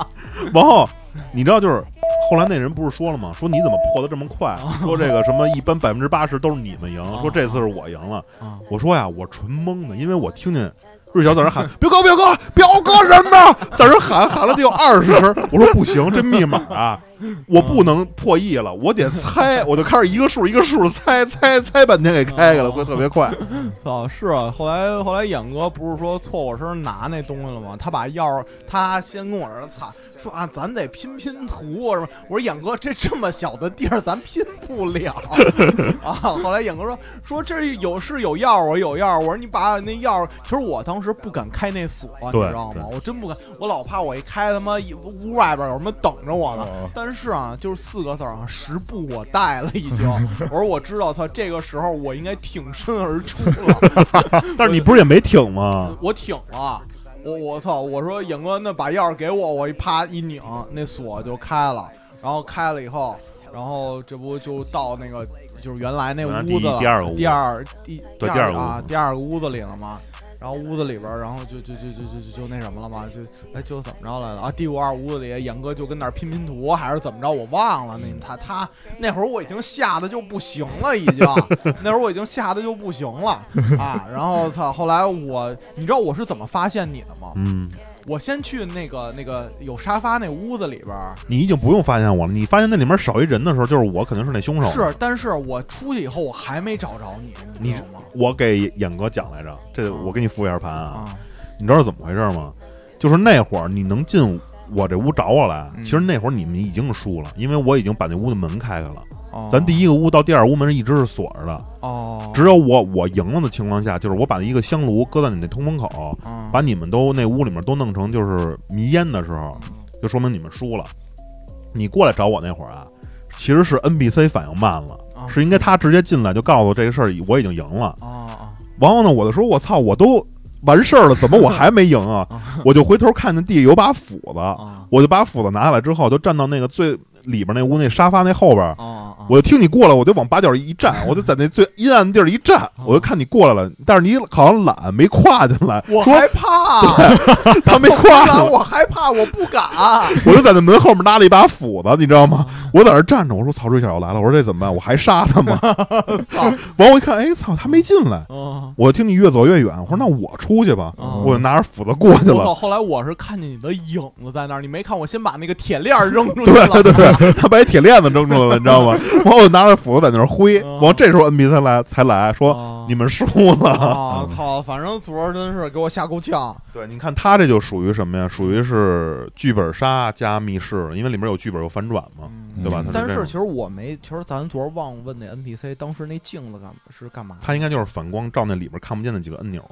然后你知道就是。后来那人不是说了吗？说你怎么破的这么快？说这个什么一般百分之八十都是你们赢，说这次是我赢了。啊我说呀，我纯懵的，因为我听见瑞小在那喊“表 哥，表哥，表哥什么的”，在那喊喊了得有二十声。我说不行，这密码啊，我不能破译了，我得猜，我就开始一个数一个数的猜猜猜半天给开开了，所以特别快。操，是啊，后来后来演哥不是说错我身上拿那东西了吗？他把钥匙，他先跟我这操说啊，咱得拼拼图什么。我说演哥，这这么小的地儿咱拼不了 啊。后来演哥说说这有是有钥匙，我有钥匙。我说你把那钥匙，其实我当时不敢开那锁，你知道吗？我真不敢，我老怕我一开他妈一屋外边有什么等着我呢。哦但是啊，就是四个字儿啊，十步我带了已经。我说我知道，操，这个时候我应该挺身而出了。但是你不是也没挺吗？我挺了，我我操！我说影哥，那把钥匙给我，我一啪一拧，那锁就开了。然后开了以后，然后这不就到那个就是原来那屋子了，第第二个屋第二第对第第二个啊第二个屋子里了嘛。然后屋子里边，然后就就就就就就就那什么了嘛，就哎就怎么着来了啊？第五二屋子里，严哥就跟那儿拼拼图，还是怎么着？我忘了。那他他 那会儿我已经吓得就不行了，已经那会儿我已经吓得就不行了啊。然后操，后来我你知道我是怎么发现你的吗？嗯，我先去那个那个有沙发那屋子里边儿，你已经不用发现我了。你发现那里面少一人的时候，就是我肯定是那凶手。是，但是我出去以后我还没找着你，你你知道吗？我给演哥讲来着，这我给你复一下盘啊。啊，你知道怎么回事吗？就是那会儿你能进我这屋找我来，嗯其实那会儿你们已经输了，因为我已经把那屋的门开开了。哦。咱第一个屋到第二屋门一直是锁着的，哦，只有我我赢了的情况下，就是我把一个香炉搁在你那通风口，嗯。把你们都那屋里面都弄成就是迷烟的时候，就说明你们输了。你过来找我那会儿啊，其实是 NBC 反应慢了，啊是应该他直接进来就告诉我这个事儿我已经赢了。哦哦。然后呢，我就说我操，我都完事儿了，怎么我还没赢啊？我就回头看见地下有把斧子，哦。我就把斧子拿下来之后，就站到那个最里边那屋那沙发那后边，我就听你过来，我就往把角一站，我就在那最阴暗的地儿一站，我就看你过来了，但是你好像懒，没跨进来，说我害怕，他没跨进来，我害怕，我不敢。我就在那门后面拿了一把斧子，你知道吗？我在那儿站着，我说操，瑞小要来了，我说这怎么办？我还杀他吗？完我一看，哎操，他没进来。嗯，我听你越走越远，我说那我出去吧，哦我就拿着斧子过去了。后来我是看见你的影子在那儿，你没看我先把那个铁链扔出去了。对对对，他把一铁链子扔出来了，你知道吗？完我就拿着斧子在那儿挥，哦完这时候才来才来说啊你们输了。啊！操！反正昨儿真是给我吓够呛。对，你看他这就属于什么呀？属于是剧本杀加密室，因为里面有剧本有反转嘛，嗯对吧？但是其实我没，其实咱昨儿忘问那 NPC，当时那镜子干是干嘛的？他应该就是反光照那里面看不见的几个按钮。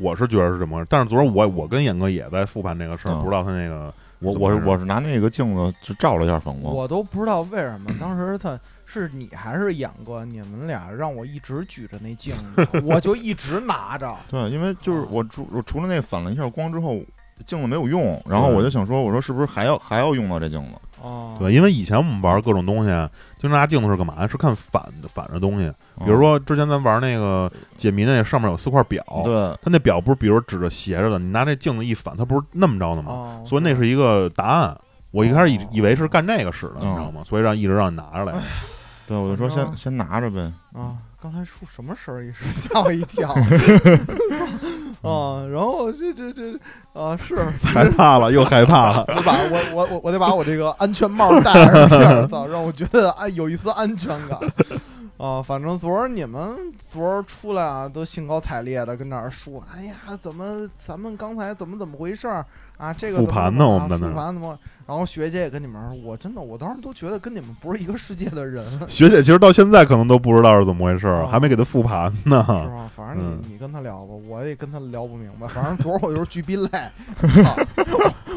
我是觉得是这么回事，但是昨儿我我跟演哥也在复盘这个事儿，嗯。不知道他那个我我是我是拿那个镜子就照了一下反光，我都不知道为什么，当时他是你还是演哥，你们俩让我一直举着那镜子，我就一直拿着。对，因为就是哦我除我除了那反了一下光之后，镜子没有用，然后我就想说，我说是不是还要还要用到这镜子？哦，对，因为以前我们玩各种东西，经常拿镜子是干嘛呀？是看反反着东西。比如说之前咱玩那个解谜那上面有四块表，嗯，对，它那表不是比如指着斜着的，你拿那镜子一反，它不是那么着的吗？哦，所以那是一个答案。我一开始以哦以为是干这个使的，嗯你知道吗？所以让一直让你拿着来。对，我就说先先拿着呗。啊，刚才出什么声儿？一时吓我一跳。啊，然后这这这啊是，害怕了，又害怕了。我把我我我我得把我这个安全帽戴上这样，操，让我觉得哎有一丝安全感。啊，反正昨儿你们昨儿出来啊，都兴高采烈的跟那儿说，哎呀，怎么咱们刚才怎么怎么回事儿啊？这个复盘呢我们在那复盘怎么？然后学姐也跟你们说，我真的我当时都觉得跟你们不是一个世界的人，学姐其实到现在可能都不知道是怎么回事儿，哦还没给她复盘呢。是吧？反正你、嗯你跟她聊吧，我也跟她聊不明白。反正昨儿我就是巨逼累，操！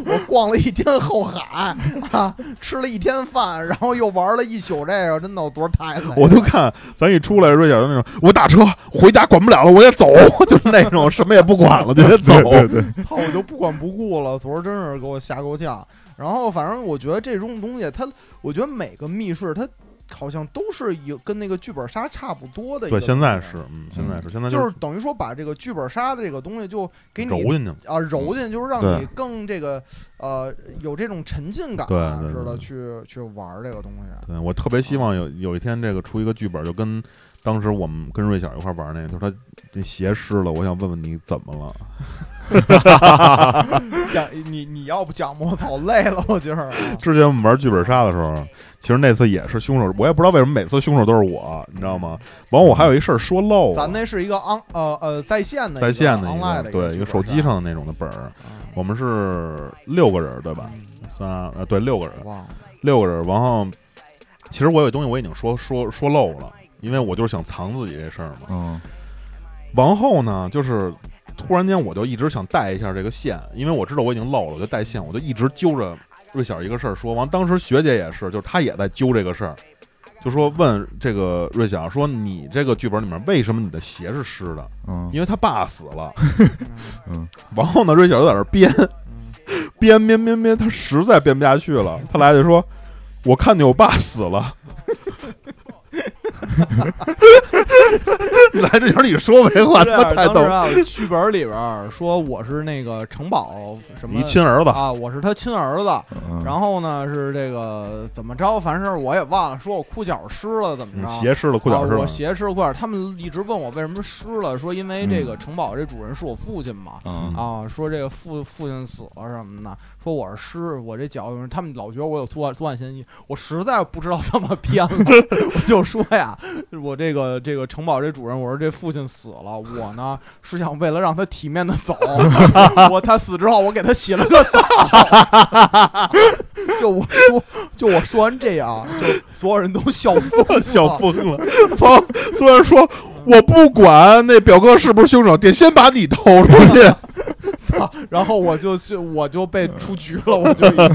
我逛了一天后海啊，吃了一天饭，然后又玩了一宿这个，真的我昨儿太累了。我就看咱一出来，瑞小就那种，我打车回家管不了了，我得走，就是那种什么也不管了，就得走。对对对，操，我就不管不顾了。昨儿真是给我吓够呛。然后反正我觉得这种东西，它，我觉得每个密室它好像都是有跟那个剧本杀差不多的一个对，现在是，嗯，现在是，现在就是是等于说把这个剧本杀的这个东西就给你揉进去。啊揉进，就是让你更这个呃有这种沉浸感，似的去去玩这个东西。对我特别希望有有一天这个出一个剧本，就跟当时我们跟瑞小一块玩那个，就是他这鞋湿了，我想问问你怎么了？讲你你要不讲吧，我操累了，我今儿啊。之前我们玩剧本杀的时候，其实那次也是凶手，我也不知道为什么每次凶手都是我，你知道吗？完我还有一事儿说漏了，咱那是一个 on 呃呃在线的在线的一个对一个手机上的那种的本儿，嗯我们是六个人对吧？三呃对六个人，六个人，然后其实我有东西我已经说说说漏了，因为我就是想藏自己这事儿嘛。嗯完后呢，就是突然间我就一直想带一下这个线，因为我知道我已经漏了，我就带线，我就一直揪着瑞小一个事儿说。完，当时学姐也是，就是她也在揪这个事儿，就说问这个瑞小说你这个剧本里面为什么你的鞋是湿的？嗯因为他爸死了。嗯完后呢，瑞小就在那儿编编编编编，他实在编不下去了，他来就说：“我看见我爸死了。” 来这点你说没话，这他妈太逗样当时。啊，剧本里边儿说我是那个城堡什么你亲儿子，啊，我是他亲儿子。嗯，然后呢是这个怎么着，反正我也忘了，说我裤脚湿了怎么着。你鞋湿了，裤脚湿啊、我了。鞋湿了裤脚，他们一直问我为什么湿了，说因为这个城堡这主人是我父亲嘛。嗯啊，说这个父父亲死了什么的，说我是湿，我这脚，他们老觉得我有作案作案嫌疑，我实在不知道怎么编了，我就说呀，我这个这个城堡这主人，我说这父亲死了，我呢是想为了让他体面的走，我他死之后我给他洗了个澡，就我说就我说完这样，就所有人都笑疯了，笑疯了，操！虽然说我不管那表哥是不是凶手，得先把你偷出去。操！然后我就去，我就被出局了，我就已经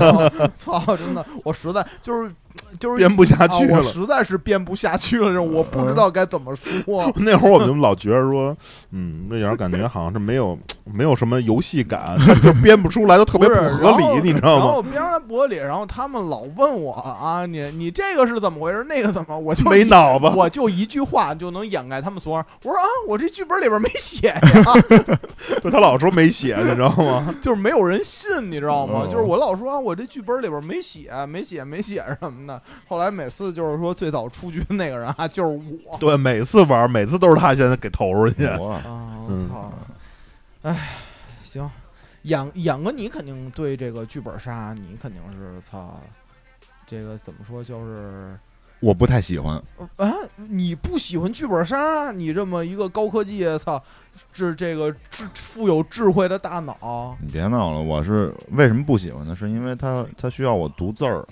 操，真的，我实在就是就是编不下啊去了。我实在是编不下去了，这我不知道该怎么说。那会儿我们就老觉得说，嗯，那点儿感觉好像是没有没有什么游戏感，就编不出来，都特别不合理，你知道吗？然后我边上在玻璃，然后他们老问我啊，你你这个是怎么回事？那个怎么？我就没脑子，我就一句话就能掩盖他们所有人。我说啊，我这剧本里边没写呀，就他老说没写，你知道吗？就是没有人信，你知道吗？嗯就是我老说啊，我这剧本里边没写，没写，没写什么的。后来每次就是说最早出局的那个人啊，就是我对，每次玩，每次都是他先给投出去。我啊，操！哎，行，演演哥，你肯定对这个剧本杀，你肯定是操，这个怎么说就是。我不太喜欢，啊，你不喜欢剧本杀？你这么一个高科技，操，这这个智富有智慧的大脑，你别闹了。我是为什么不喜欢呢？是因为它它需要我读字儿。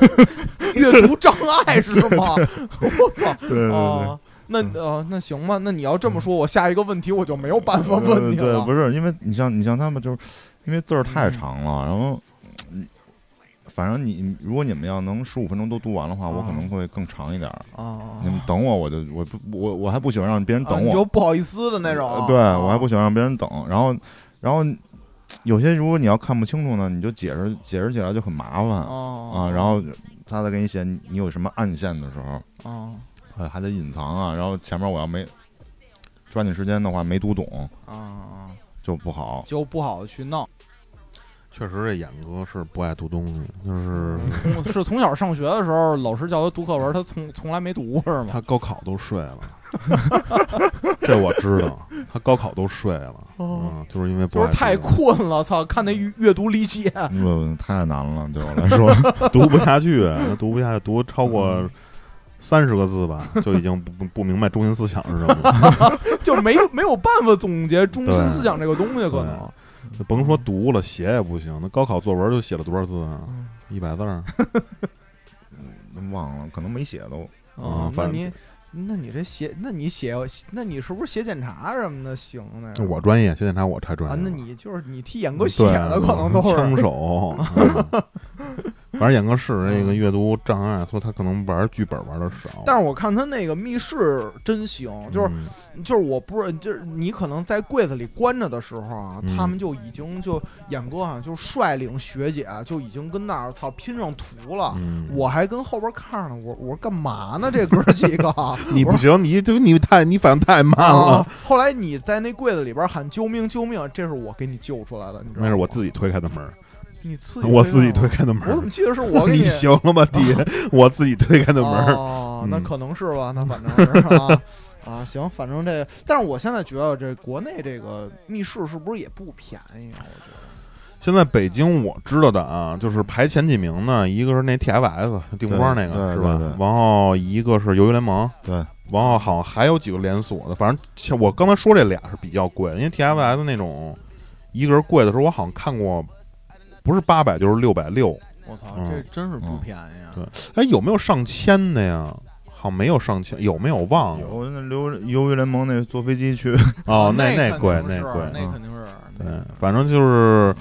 阅读障碍是吗？我操！对对啊，那呃，那行吧，那你要这么说，我下一个问题我就没有办法问你了对，不是因为你像你像他们，就是因为字儿太长了，然后。嗯反正你如果你们要能十五分钟都读完的话，我可能会更长一点儿。啊，你们等我，我就我不我我还不喜欢让别人等我，就不好意思的那种呃。对我还不啊喜欢让别人等。然后然后有些如果你要看不清楚呢，你就解释解释起来就很麻烦啊啊。然后他再给你写你有什么暗线的时候，还得隐藏啊。然后前面我要没抓紧时间的话没读懂啊啊，就不好。就不好去闹。确实，这演哥是不爱读东西，就是从 是从小上学的时候，老师叫他读课文，他从从来没读过是吗？他高考都睡了，这我知道，他高考都睡了，嗯，就是因为不是太困了，操！看那阅阅读理解，嗯，太难了，对我来说。读不下去，他读不下去，读超嗯过三十个字吧，就已经不不不明白中心思想是什么了。就是没没有办法总结中心思想这个东西，可能。甭说读了，写也不行。那高考作文就写了多少字啊？嗯一百字儿。忘了，可能没写都。啊，那反正你，那你这写，那你写，那你是不是写检查什么的行呢？我专业，写检查我太专啊，业。那你就是你替演哥对写的，可能都是枪手。嗯 反正演哥是那个阅读障碍，所以他可能玩剧本玩的少。但是我看他那个密室真行，就是嗯就是我不是就是你可能在柜子里关着的时候啊，嗯他们就已经就演哥啊，就率领学姐啊就已经跟那儿操拼上图了。嗯，我还跟后边看着呢，我我说干嘛呢？这哥几个，你不行，你就你太你反应太慢了。啊！后来你在那柜子里边喊救命救命，这是我给你救出来的，你知道吗？那是我自己推开的门儿，你自己我自己推开开的门，我怎么。记得是我 给你行了吗，弟？我自己推开的门儿。哦，那嗯可能是吧，那反正 是啊啊，行，反正这个，但是我现在觉得这国内这个密室是不是也不便宜啊？我觉得现在北京我知道的啊，就是排前几名呢，一个是那 TFS 定光那个是吧？然后一个是鱿鱼联盟，对，然后好像还有几个连锁的，反正像我刚才说这俩是比较贵的，因为 TFS 那种一个人贵的时候，我好像看过，不是八百就是六百六，我操，嗯这真是不嗯便宜啊！对哎，有没有上千的呀？好没有上千，有没有忘了？有那刘鱿鱼联盟那坐飞机去，哦，那那贵，那贵，那肯定是对，反正就是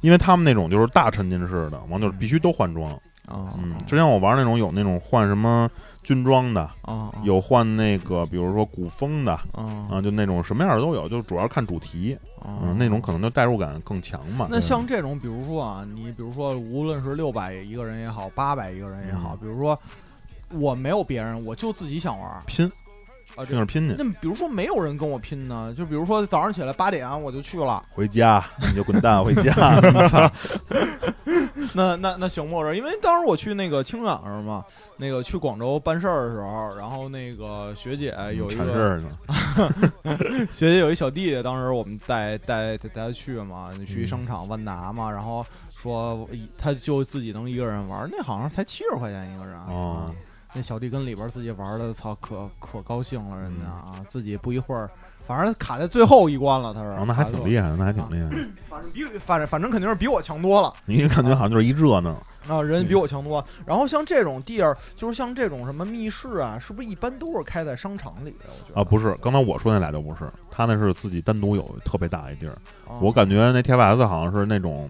因为他们那种就是大沉浸式的，完就是必须都换装。啊，嗯，之前我玩那种有那种换什么军装的，啊有换那个比如说古风的啊啊，就那种什么样的都有，就主要看主题。啊嗯，那种可能就代入感更强嘛。那像这种，比如说啊，你比如说，无论是六百一个人也好，八百一个人也好，嗯。比如说我没有别人，我就自己想玩拼，啊，拼着拼去，那比如说没有人跟我拼呢，就比如说早上起来八点我就去了，回家你就滚蛋 回家。那那那行不？是因为当时我去那个青港是嘛，那个去广州办事儿的时候，然后那个学姐有一个呢，学姐有一小弟弟，当时我们带带带他去嘛，去嗯商场万达嘛，然后说他就自己能一个人玩，那好像才七十块钱一个人啊。哦那小弟跟里边自己玩的，操，可可高兴了，人家嗯啊，自己不一会儿，反正卡在最后一关了，他是。哦那还挺厉害的，那还挺厉害的。反正比反正反正肯定是比我强多了。你感觉好像就是一热闹。啊，人比我强多。然后像这种地儿，就是像这种什么密室啊，是不是一般都是开在商场里的？我觉得啊，不是，刚才我说那俩就不是，他那是自己单独有特别大一地儿。啊我感觉那 TFS 好像是那种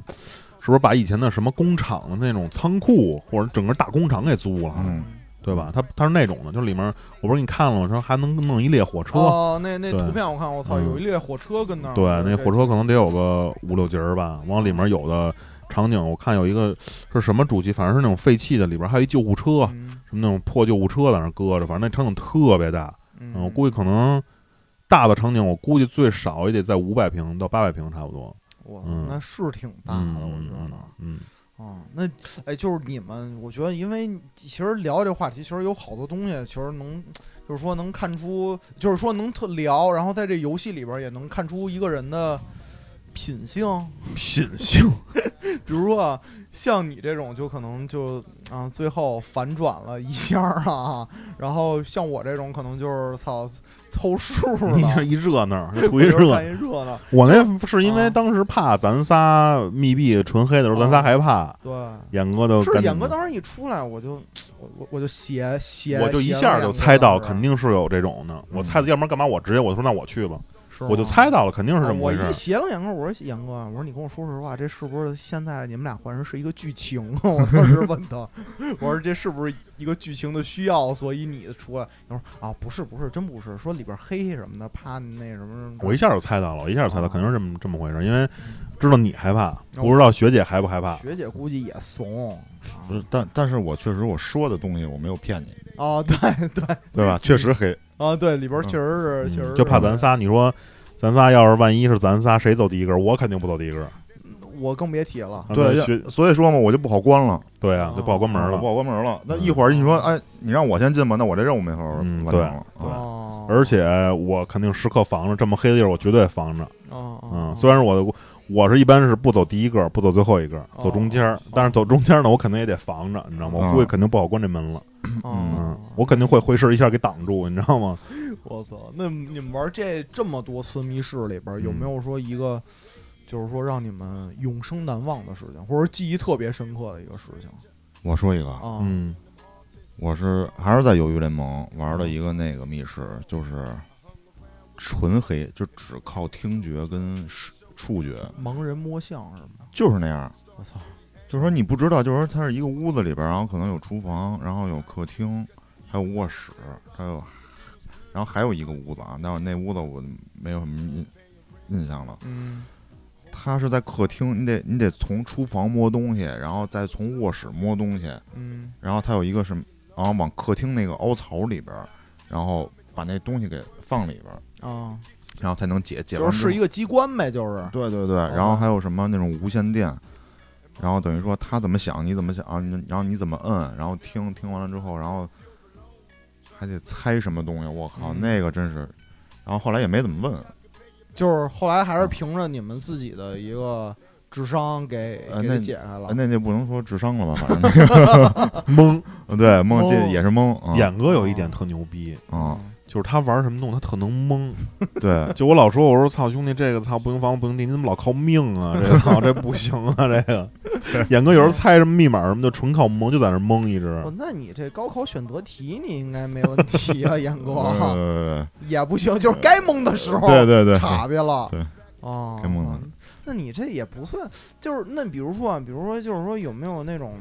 是不是把以前的什么工厂的那种仓库或者整个大工厂给租了，嗯，对吧？它它是那种的，就是里面我不是给你看了吗？说还能弄一列火车，哦，那那图片我看，我操，嗯有一列火车跟那儿。对，那火车可能得有个五六节儿吧。往里面有的场景，我看有一个是什么主题，反正是那种废弃的，里边还有一救护车，嗯什么那种破救护车在那儿搁着，反正那场景特别大。嗯嗯，我估计可能大的场景，我估计最少也得在五百平到八百平差不多。哇嗯那是挺大的，嗯，我觉得。嗯，啊，那哎，就是你们，我觉得，因为其实聊这话题，其实有好多东西，其实能，就是说能看出，就是说能特聊，然后在这游戏里边也能看出一个人的品性。品性，比如说啊，像你这种，就可能就啊，最后反转了一下啊，然后像我这种，可能就是操凑数你这，一热闹，我图 一热闹。我那是因为啊当时怕咱仨密闭纯黑的时候，咱仨害怕，对，演哥都是演哥当时一出来，我就我我我就写写，我就一下就猜到，肯定是有这种的。我猜的，要不然干嘛我直接我就说那我去吧，是我就猜到了，肯定是这么回事斜楞眼哥，我说杨哥，我说你跟我说实话，这是不是现在你们俩换人是一个剧情啊？我当时问他，我说这是不是一个剧情的需要，所以你出来？他说啊，不是不是，真不是，说里边黑什么的，怕那什么什么。我一下就猜到了，我一下就猜到，啊肯定是这么这么回事儿，因为知道你害怕，不知道学姐害不害怕。学姐估计也怂。不是，但但是我确实我说的东西我没有骗你，哦，对对对吧？确实黑，啊，对，里边确实是，嗯确实是就怕咱仨，你说咱仨要是万一是咱仨谁走第一根，我肯定不走第一根。我更别提了。啊对，所以说嘛，我就不好关了，对啊，就不好关门了不。好关门了。那一会儿你说，哎，你让我先进吧，那我这任务没法嗯完成了。对而且我肯定时刻防着，这么黑的地儿我绝对防着。嗯，虽然是我，我是一般是不走第一个，不走最后一个，走中间儿哦。但是走中间儿呢，我肯定也得防着，你知道吗？我嗯估计肯定不好关这门了。哦嗯，我肯定会回身一下给挡住，你知道吗？我操！那你们玩这这么多次密室里边，有嗯没有说一个，就是说让你们永生难忘的事情，或者记忆特别深刻的一个事情我说一个，啊？嗯我是还是在鱿鱼联盟玩了一个那个密室，就是纯黑，就只靠听觉跟视触觉，盲人摸象是吗？就是那样。我操！就是说你不知道，就是说它是一个屋子里边儿，然后可能有厨房，然后有客厅，还有卧室，还有，然后还有一个屋子啊，但是那屋子我没有什么印印象了。嗯。它是在客厅，你得你得从厨房摸东西，然后再从卧室摸东西，嗯。然后它有一个什么，然后往客厅那个凹槽里边儿，然后把那东西给放里边儿，啊，然后才能解解就是一个机关呗，就是。对对对，然后还有什么那种无线电，然后等于说他怎么想你怎么想，你然后你怎么摁，然后听听完了之后，然后还得猜什么东西，我靠，嗯。那个真是，然后后来也没怎么问，就是后来还是凭着你们自己的一个智商给给解开了。呃。那那不能说智商了吧，反正。那个懵。对蒙这哦也是蒙，啊。演哥有一点特牛逼，啊，就是他玩什么东西他特能蒙。对，就我老说，我说操兄弟，这个操不行房不行地，你怎么老靠命啊？这个操这不行啊！这个 演哥有时候猜什么密码什么，就纯靠蒙，就在那蒙一直哦。那你这高考选择题你应该没问题啊，严哥呃，也不行，就是该蒙的时候对对对，岔别了。对，哦，该蒙了那你这也不算，就是那比如说啊，比如说就是说有没有那种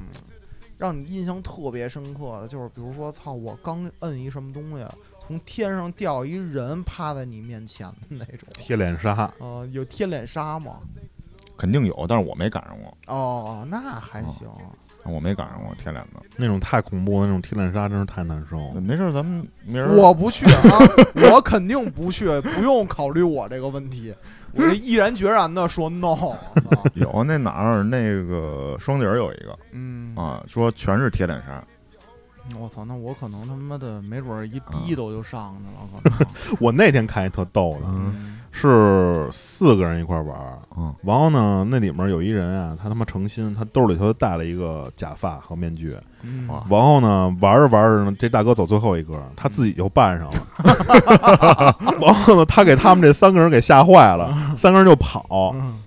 让你印象特别深刻的，就是比如说操，我刚摁一什么东西，从天上掉一人趴在你面前的那种。贴脸杀，呃，有贴脸杀吗？肯定有，但是我没赶上过，哦，那还哦行。我没赶上过贴脸的，那种太恐怖的那种贴脸杀，真是太难受。没事儿，咱们明儿我不去啊，我肯定不去，不用考虑我这个问题，我就毅然决然的说 no 我操。有那哪儿那个双井儿有一个嗯，啊，说全是贴脸杀，我操，那我可能他妈的没准儿一啊。逼斗就上去了，可能。我那天看一特逗的，嗯。是四个人一块玩儿，嗯。然后呢，那里面有一人啊，他他妈诚心，他兜里头带了一个假发和面具，然后呢，玩着玩着呢，这大哥走最后一个，他自己就扮上了，然后呢，他给他们这三个人给吓坏了，三个人就跑，嗯。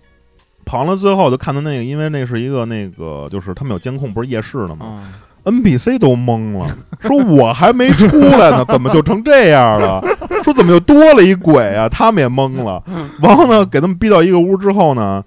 跑了最后就看到那个，因为那是一个那个，就是他们有监控，不是夜视的吗嗯？NPC 都懵了，说我还没出来呢，怎么就成这样了？说怎么又多了一鬼啊？他们也懵了。然后呢，给他们逼到一个屋之后呢，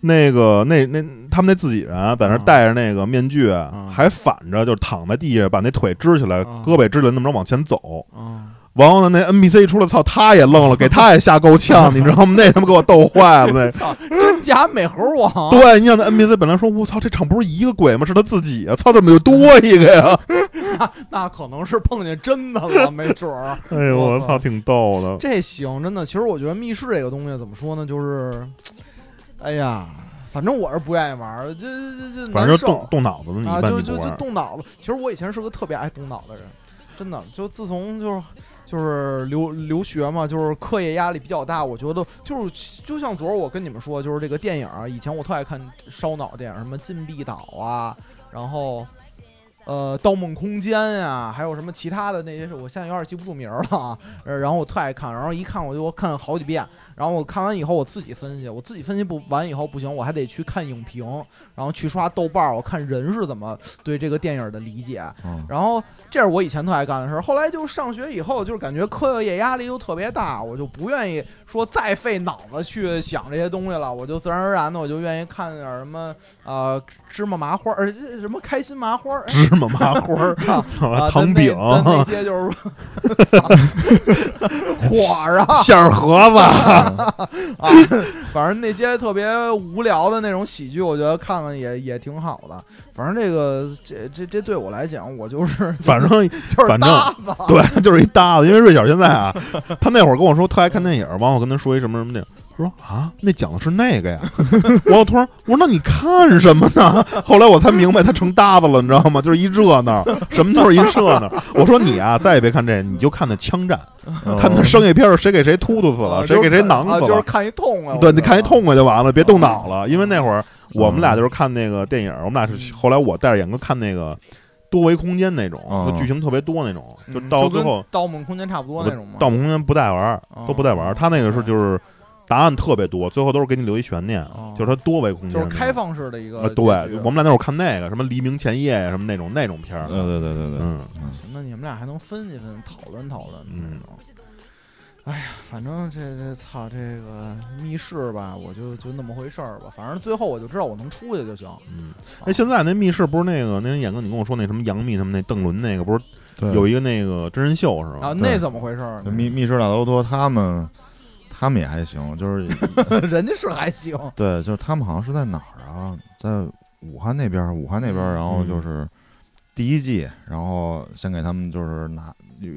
那个那那他们那自己人在那嗯戴着那个面具，嗯还反着就躺在地下，把那腿支起来，嗯胳膊支起来，那么着往前走。嗯，完了呢，那 NPC 一出来，操，他也愣了，给他也吓够呛，你知道吗？那他妈给我逗坏了，那。操，真假美猴王，对，你想那 NPC 本来说，我操，这场不是一个鬼吗？是他自己啊！操，怎么又多一个呀？那那可能是碰见真的了，没准儿。哎呦，我操，挺逗的。这行，真的。其实我觉得密室这个东西怎么说呢，就是，哎呀，反正我是不愿意玩儿，这这这难受反正就动动脑子的，你就就就。动脑子。其实我以前是个特别爱动脑的人，真的。就自从就是就是留留学嘛，就是课业压力比较大，我觉得就是就像昨儿我跟你们说，就是这个电影儿，以前我特爱看烧脑电影，什么《禁闭岛》啊，然后。呃，《盗梦空间》呀，还有什么其他的那些是，我现在有点记不住名儿了啊。然后我特爱看，然后一看我就看好几遍，然后我看完以后我自己分析，我自己分析不完以后不行，我还得去看影评，然后去刷豆瓣儿，我看人是怎么对这个电影的理解。嗯然后这是我以前特爱干的事儿，后来就上学以后，就是感觉课业压力又特别大，我就不愿意说再费脑子去想这些东西了，我就自然而然的我就愿意看点儿什么呃芝麻麻花儿，呃什么开心麻花儿。芝麻麻花儿，啊糖饼、的那些就是说 火儿啊馅儿盒子，啊，反正那些特别无聊的那种喜剧，我觉得看看也也挺好的。反正这个这这这对我来讲，我就是 反正 就是反正搭子，对，就是一搭子。因为瑞小现在啊，他那会儿跟我说特爱看电影，完我跟他说一什么什么电影，他说啊，那讲的是那个呀。我突然我说那你看什么呢？后来我才明白他成搭子了，你知道吗？就是一热闹，什么都是一热闹。我说你啊，再也别看这，你就看那枪战，看那商业片儿，谁给谁突突死了，啊谁给谁囊啊死了。就是看一痛快。对，你看一痛快就完了，别动脑了。因为那会儿我们俩就是看那个电影，我们俩是后来我带着眼哥看那个多维空间那种，嗯就剧情特别多那种，就嗯就到最后《盗梦空间》差不多那种嘛。盗梦空间不带玩都不带玩儿。他那个是就是答案特别多，最后都是给你留一悬念哦，就是它多维空间就是开放式的一个啊。结对局，我们俩那会儿看那个什么黎明前夜呀，什么那种那种片儿，对对对对对，嗯，行，那你们俩还能分析分析，讨论讨论嗯那种。哎呀，反正这这操这个密室吧，我就就那么回事儿吧。反正最后我就知道我能出去就行。嗯。哎，现在那密室不是那个那天演哥你跟我说那什么杨幂他们那邓伦那个不是对有一个那个真人秀是吧？啊，对那怎么回事儿呢？密密室大逃脱他们他们也还行，就是 人家是还行，对，就是他们好像是在哪儿啊，在武汉那边儿，武汉那边儿，然后就是第一季，然后先给他们就是拿，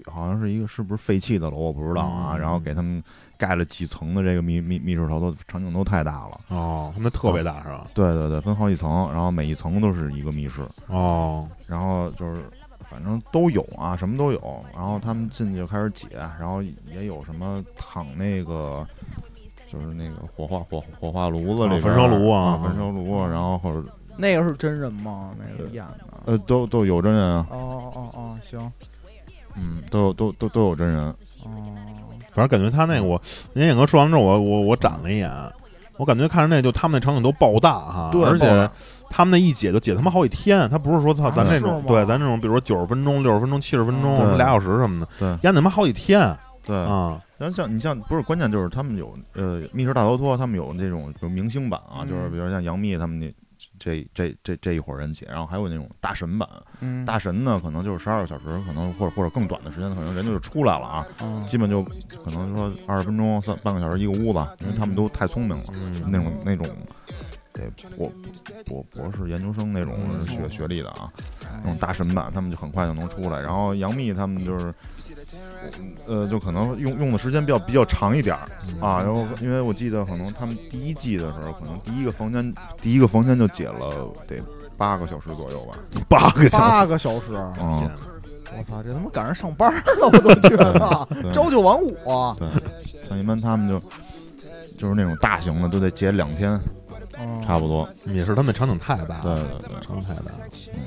好像是一个是不是废弃的楼，我不知道啊，嗯。然后给他们盖了几层的这个密密密室逃脱，场景都太大了。哦，他们特别大是吧？对对对，分好几层，然后每一层都是一个密室，哦，然后就是反正都有啊，什么都有。然后他们进去就开始解，然后也有什么躺那个，就是那个火化火火化炉子里焚烧炉啊啊，焚烧炉，然后或者那个是真人吗？那个演的？呃都都有真人啊，哦哦哦，行，嗯，都有都都都有真人。哦，反正感觉他那个我那天演哥说完之后，我我我展了一眼，我感觉看着那就他们那场景都爆大哈，对，而且他们那一解就解他妈好几天，他不是说操啊咱这种对咱这种比如说九十分钟、六十分钟、七十分钟、什么俩小时什么的，对。演他妈好几天对，啊，然后像你像不是关键就是他们有呃密室大逃脱，他们有那种比如明星版啊，嗯。就是比如像杨幂他们那这这这这一伙人解，然后还有那种大神版，嗯，大神呢可能就是十二个小时，可能或者或者更短的时间，可能人就出来了啊，嗯。基本就可能说二十分钟、三半个小时一个屋子，因为他们都太聪明了，嗯。那种那种。对博博博士研究生那种学学历的啊，那种大神版，他们就很快就能出来。然后杨幂他们就是，呃，就可能用用的时间比较比较长一点儿啊。然后因为我记得可能他们第一季的时候，可能第一个房间第一个房间就解了得八个小时左右吧。八个小时，八个小时，嗯，我操，这他妈赶上上班了，我都觉得朝九晚五。对，像一般他们就就是那种大型的都得解两天，嗯差不多。也是他们那场景太大对了，对对，场景太大了。嗯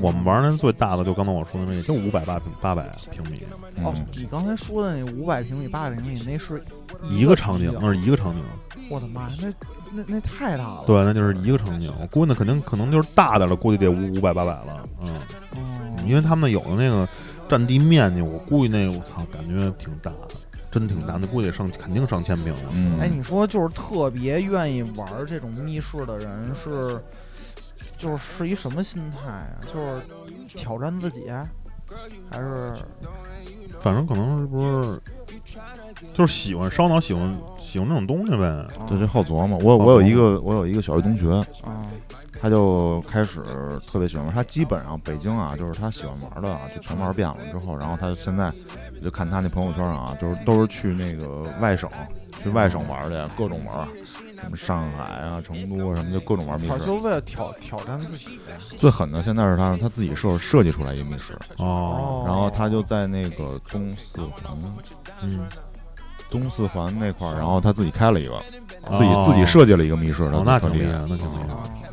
我们玩的最大的就刚才我说的那个，就五百八平八百平米，哦嗯，，你刚才说的那五百平米、八百平米，那是一个场景，那是一个场景。我的妈呀，那那那太大了。对，那就是一个场景。我估计那肯定可能就是大点了，估计得五五百八百了。嗯，哦，因为他们有的那个占地面积，我估计那个我操，感觉挺大的。真挺难的，估计得上肯定上千名了。嗯哎，你说就是特别愿意玩这种密室的人是，就是是一什么心态啊？就是挑战自己，还是反正可能是不是就是喜欢烧脑，喜欢喜欢那种东西呗。啊对，这好琢磨。我我有一个我有一个小学同学，啊他就开始特别喜欢玩。他基本上北京啊，就是他喜欢玩的啊，就全玩遍了之后，然后他现在就看他那朋友圈啊，就是都是去那个外省，去外省玩的，各种玩，什么上海啊、成都啊什么，就各种玩密操，室。就为了挑挑战自己。最狠的现在是他他自己设设计出来一个密室，哦，然后他就在那个东四环，嗯，东四环那块儿，然后他自己开了一个，哦自己自己设计了一个密室，哦，他特厉那挺厉害，那挺厉害。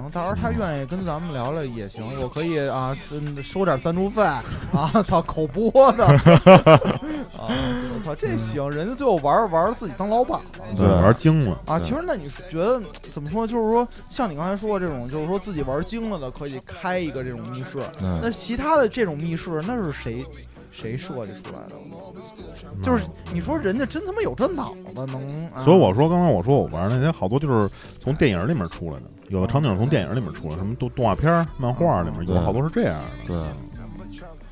啊，行，到时候他愿意跟咱们聊聊也行，我可以啊，嗯收点赞助费啊，操，口播的 啊，我操，这行，人家最后玩着玩着自己当老板了。对玩精了。啊，其实那你觉得怎么说？就是说，像你刚才说的这种，就是说自己玩精了的，可以开一个这种密室。嗯那其他的这种密室，那是谁谁设计出来的？就是你说人家真他妈有这脑子，能？啊所以我说，刚才我说我玩那些好多就是从电影里面出来的，有的场景是从电影里面出来，什么动动画片、漫画里面有好多是这样的，对。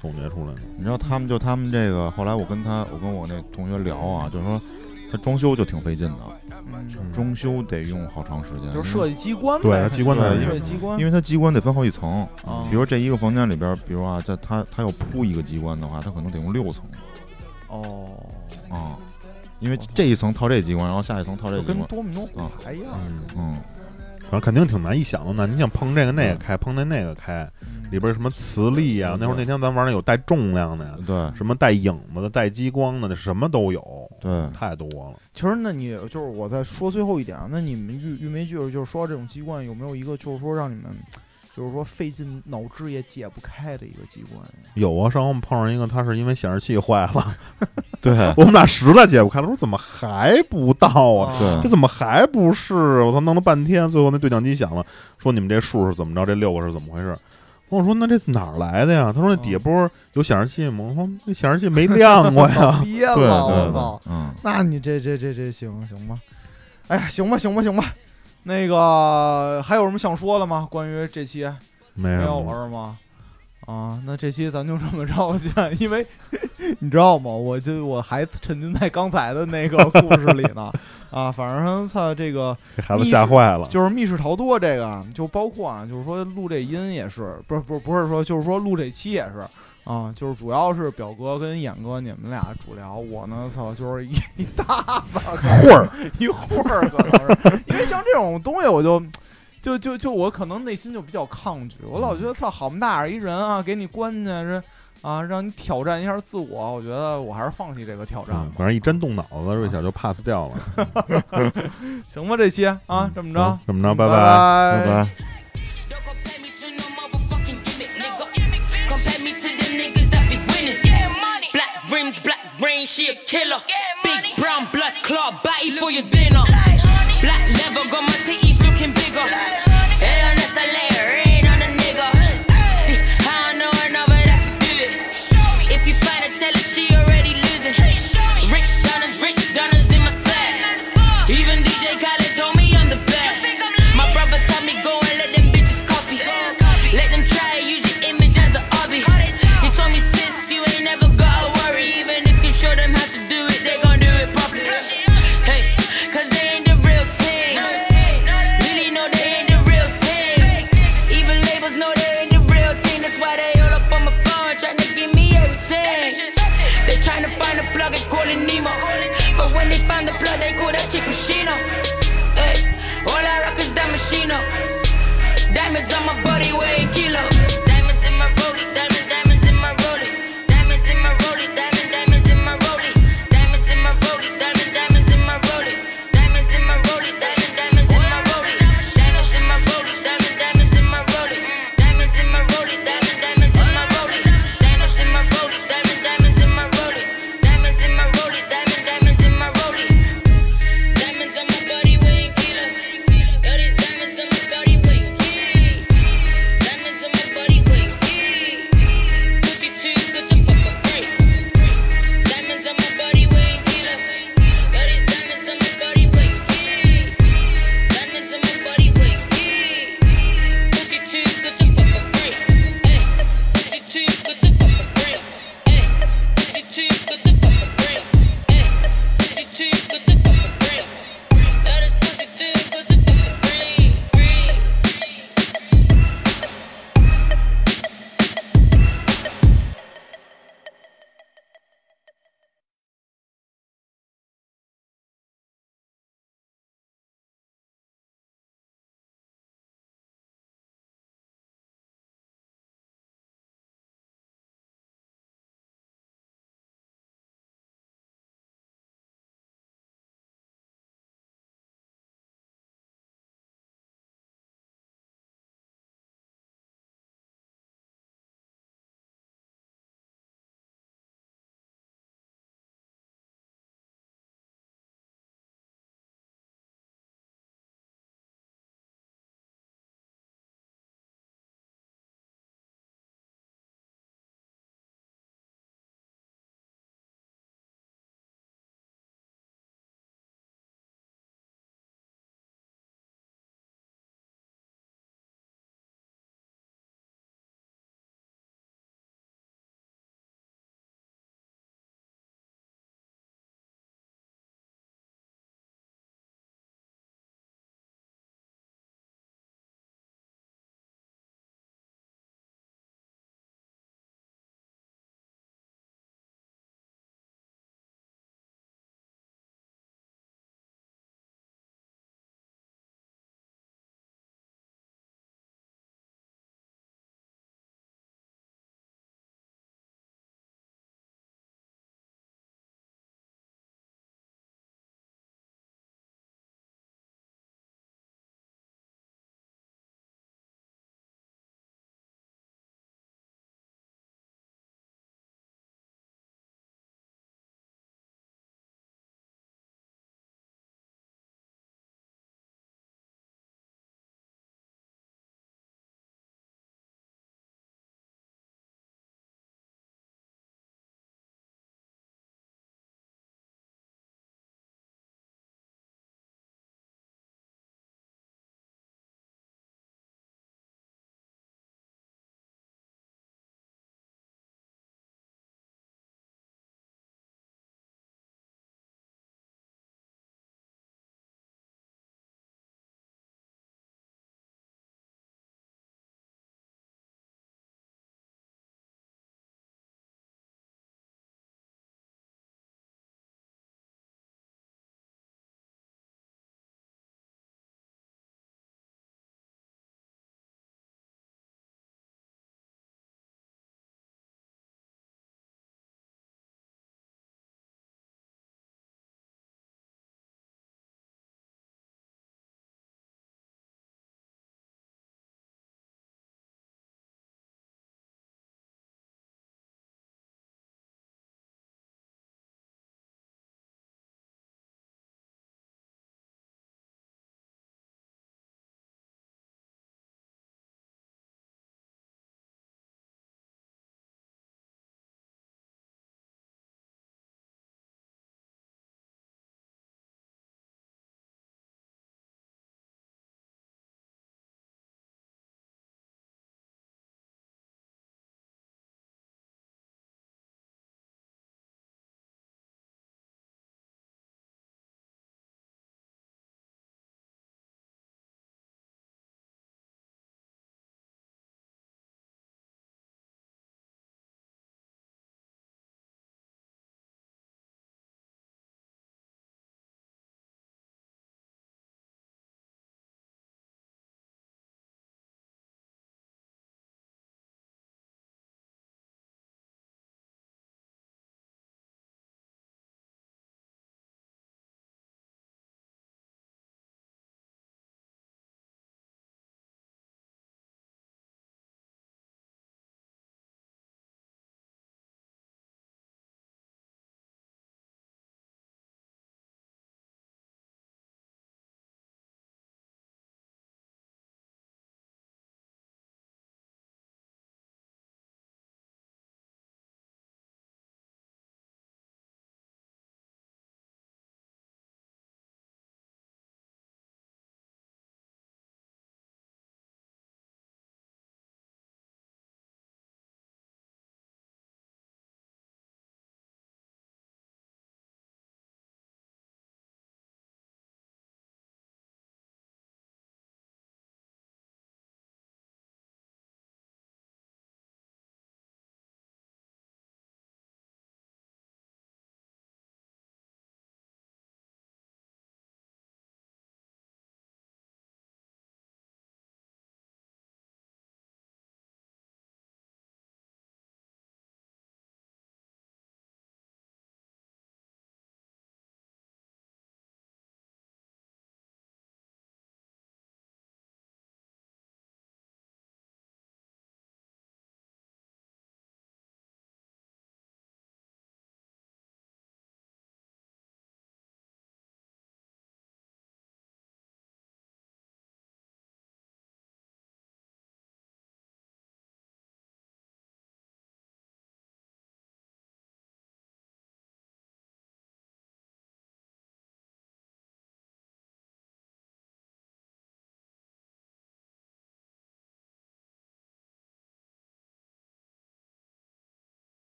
总结出来的。你知道他们就他们这个，后来我跟他，我跟我那同学聊啊，就是说他装修就挺费劲的，嗯，装修得用好长时间，就是设计机关呗，对它机关在设计机关，因为它机关得分好几层，啊。比如这一个房间里边，比如啊，这它它要铺一个机关的话，它可能得用六层哦，啊，因为这一层套这机关，然后下一层套这就跟机关，多米诺骨牌一样。嗯，嗯，反正肯定挺难，一想都难。你想碰这个那个开，碰那那个开，嗯里边什么磁力啊？嗯那会儿那天咱玩的有带重量的呀，对什么带影子的、带激光的，那什么都有，对，太多了。其实，那你就是我再说最后一点啊，那你们玉玉梅剧就是说这种机关有没有一个就是说让你们就是说费尽脑汁也解不开的一个机关？有啊，上回我们碰上一个，他是因为显示器坏了，对我们俩实在解不开了，说怎么还不到啊？对这怎么还不是？我操，弄了半天，最后那对讲机响了，说你们这数是怎么着？这六个是怎么回事？我说那这哪儿来的呀？他说那底下不是有显示器吗？我说那显示器没亮 过呀。憋对了，我操！嗯，那你这这这这行行吧？哎呀，行吧行吧行吧。那个还有什么想说的吗？关于这期没没有了是吗？啊，那这期咱就这么着先，因为 你知道吗？我就我还沉浸在刚才的那个故事里呢。啊，反正操这个给孩子吓坏了。就是密室逃脱这个啊，就包括啊，就是说录这音也是，不是不是不是说，就是说录这期也是啊，就是主要是表哥跟演哥你们俩主聊，我呢操就是一一大子会儿，一会儿可能是，因为像这种东西我就。就就就我可能内心就比较抗拒，我老觉得操好么大一人啊，给你关进去是啊，让你挑战一下自我，我觉得我还是放弃这个挑战反正一真动脑子，瑞小就 pass 掉了。行吧，这期啊，嗯这么着，这么着，拜拜拜拜。Black rain, she a killer. Big brown blood clot, body for your dinner. Black leather, got my titties looking bigger.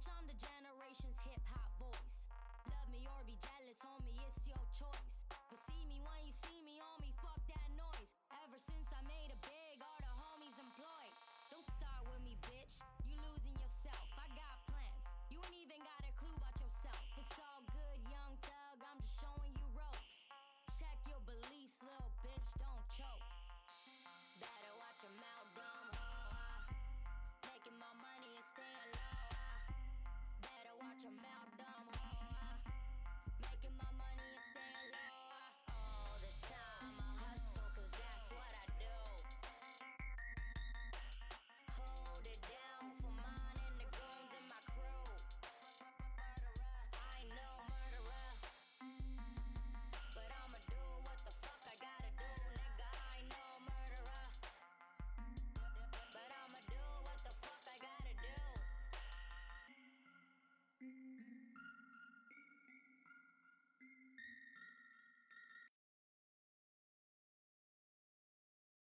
Bitch, I'm the generation's hip hop voice. Love me or be jealous.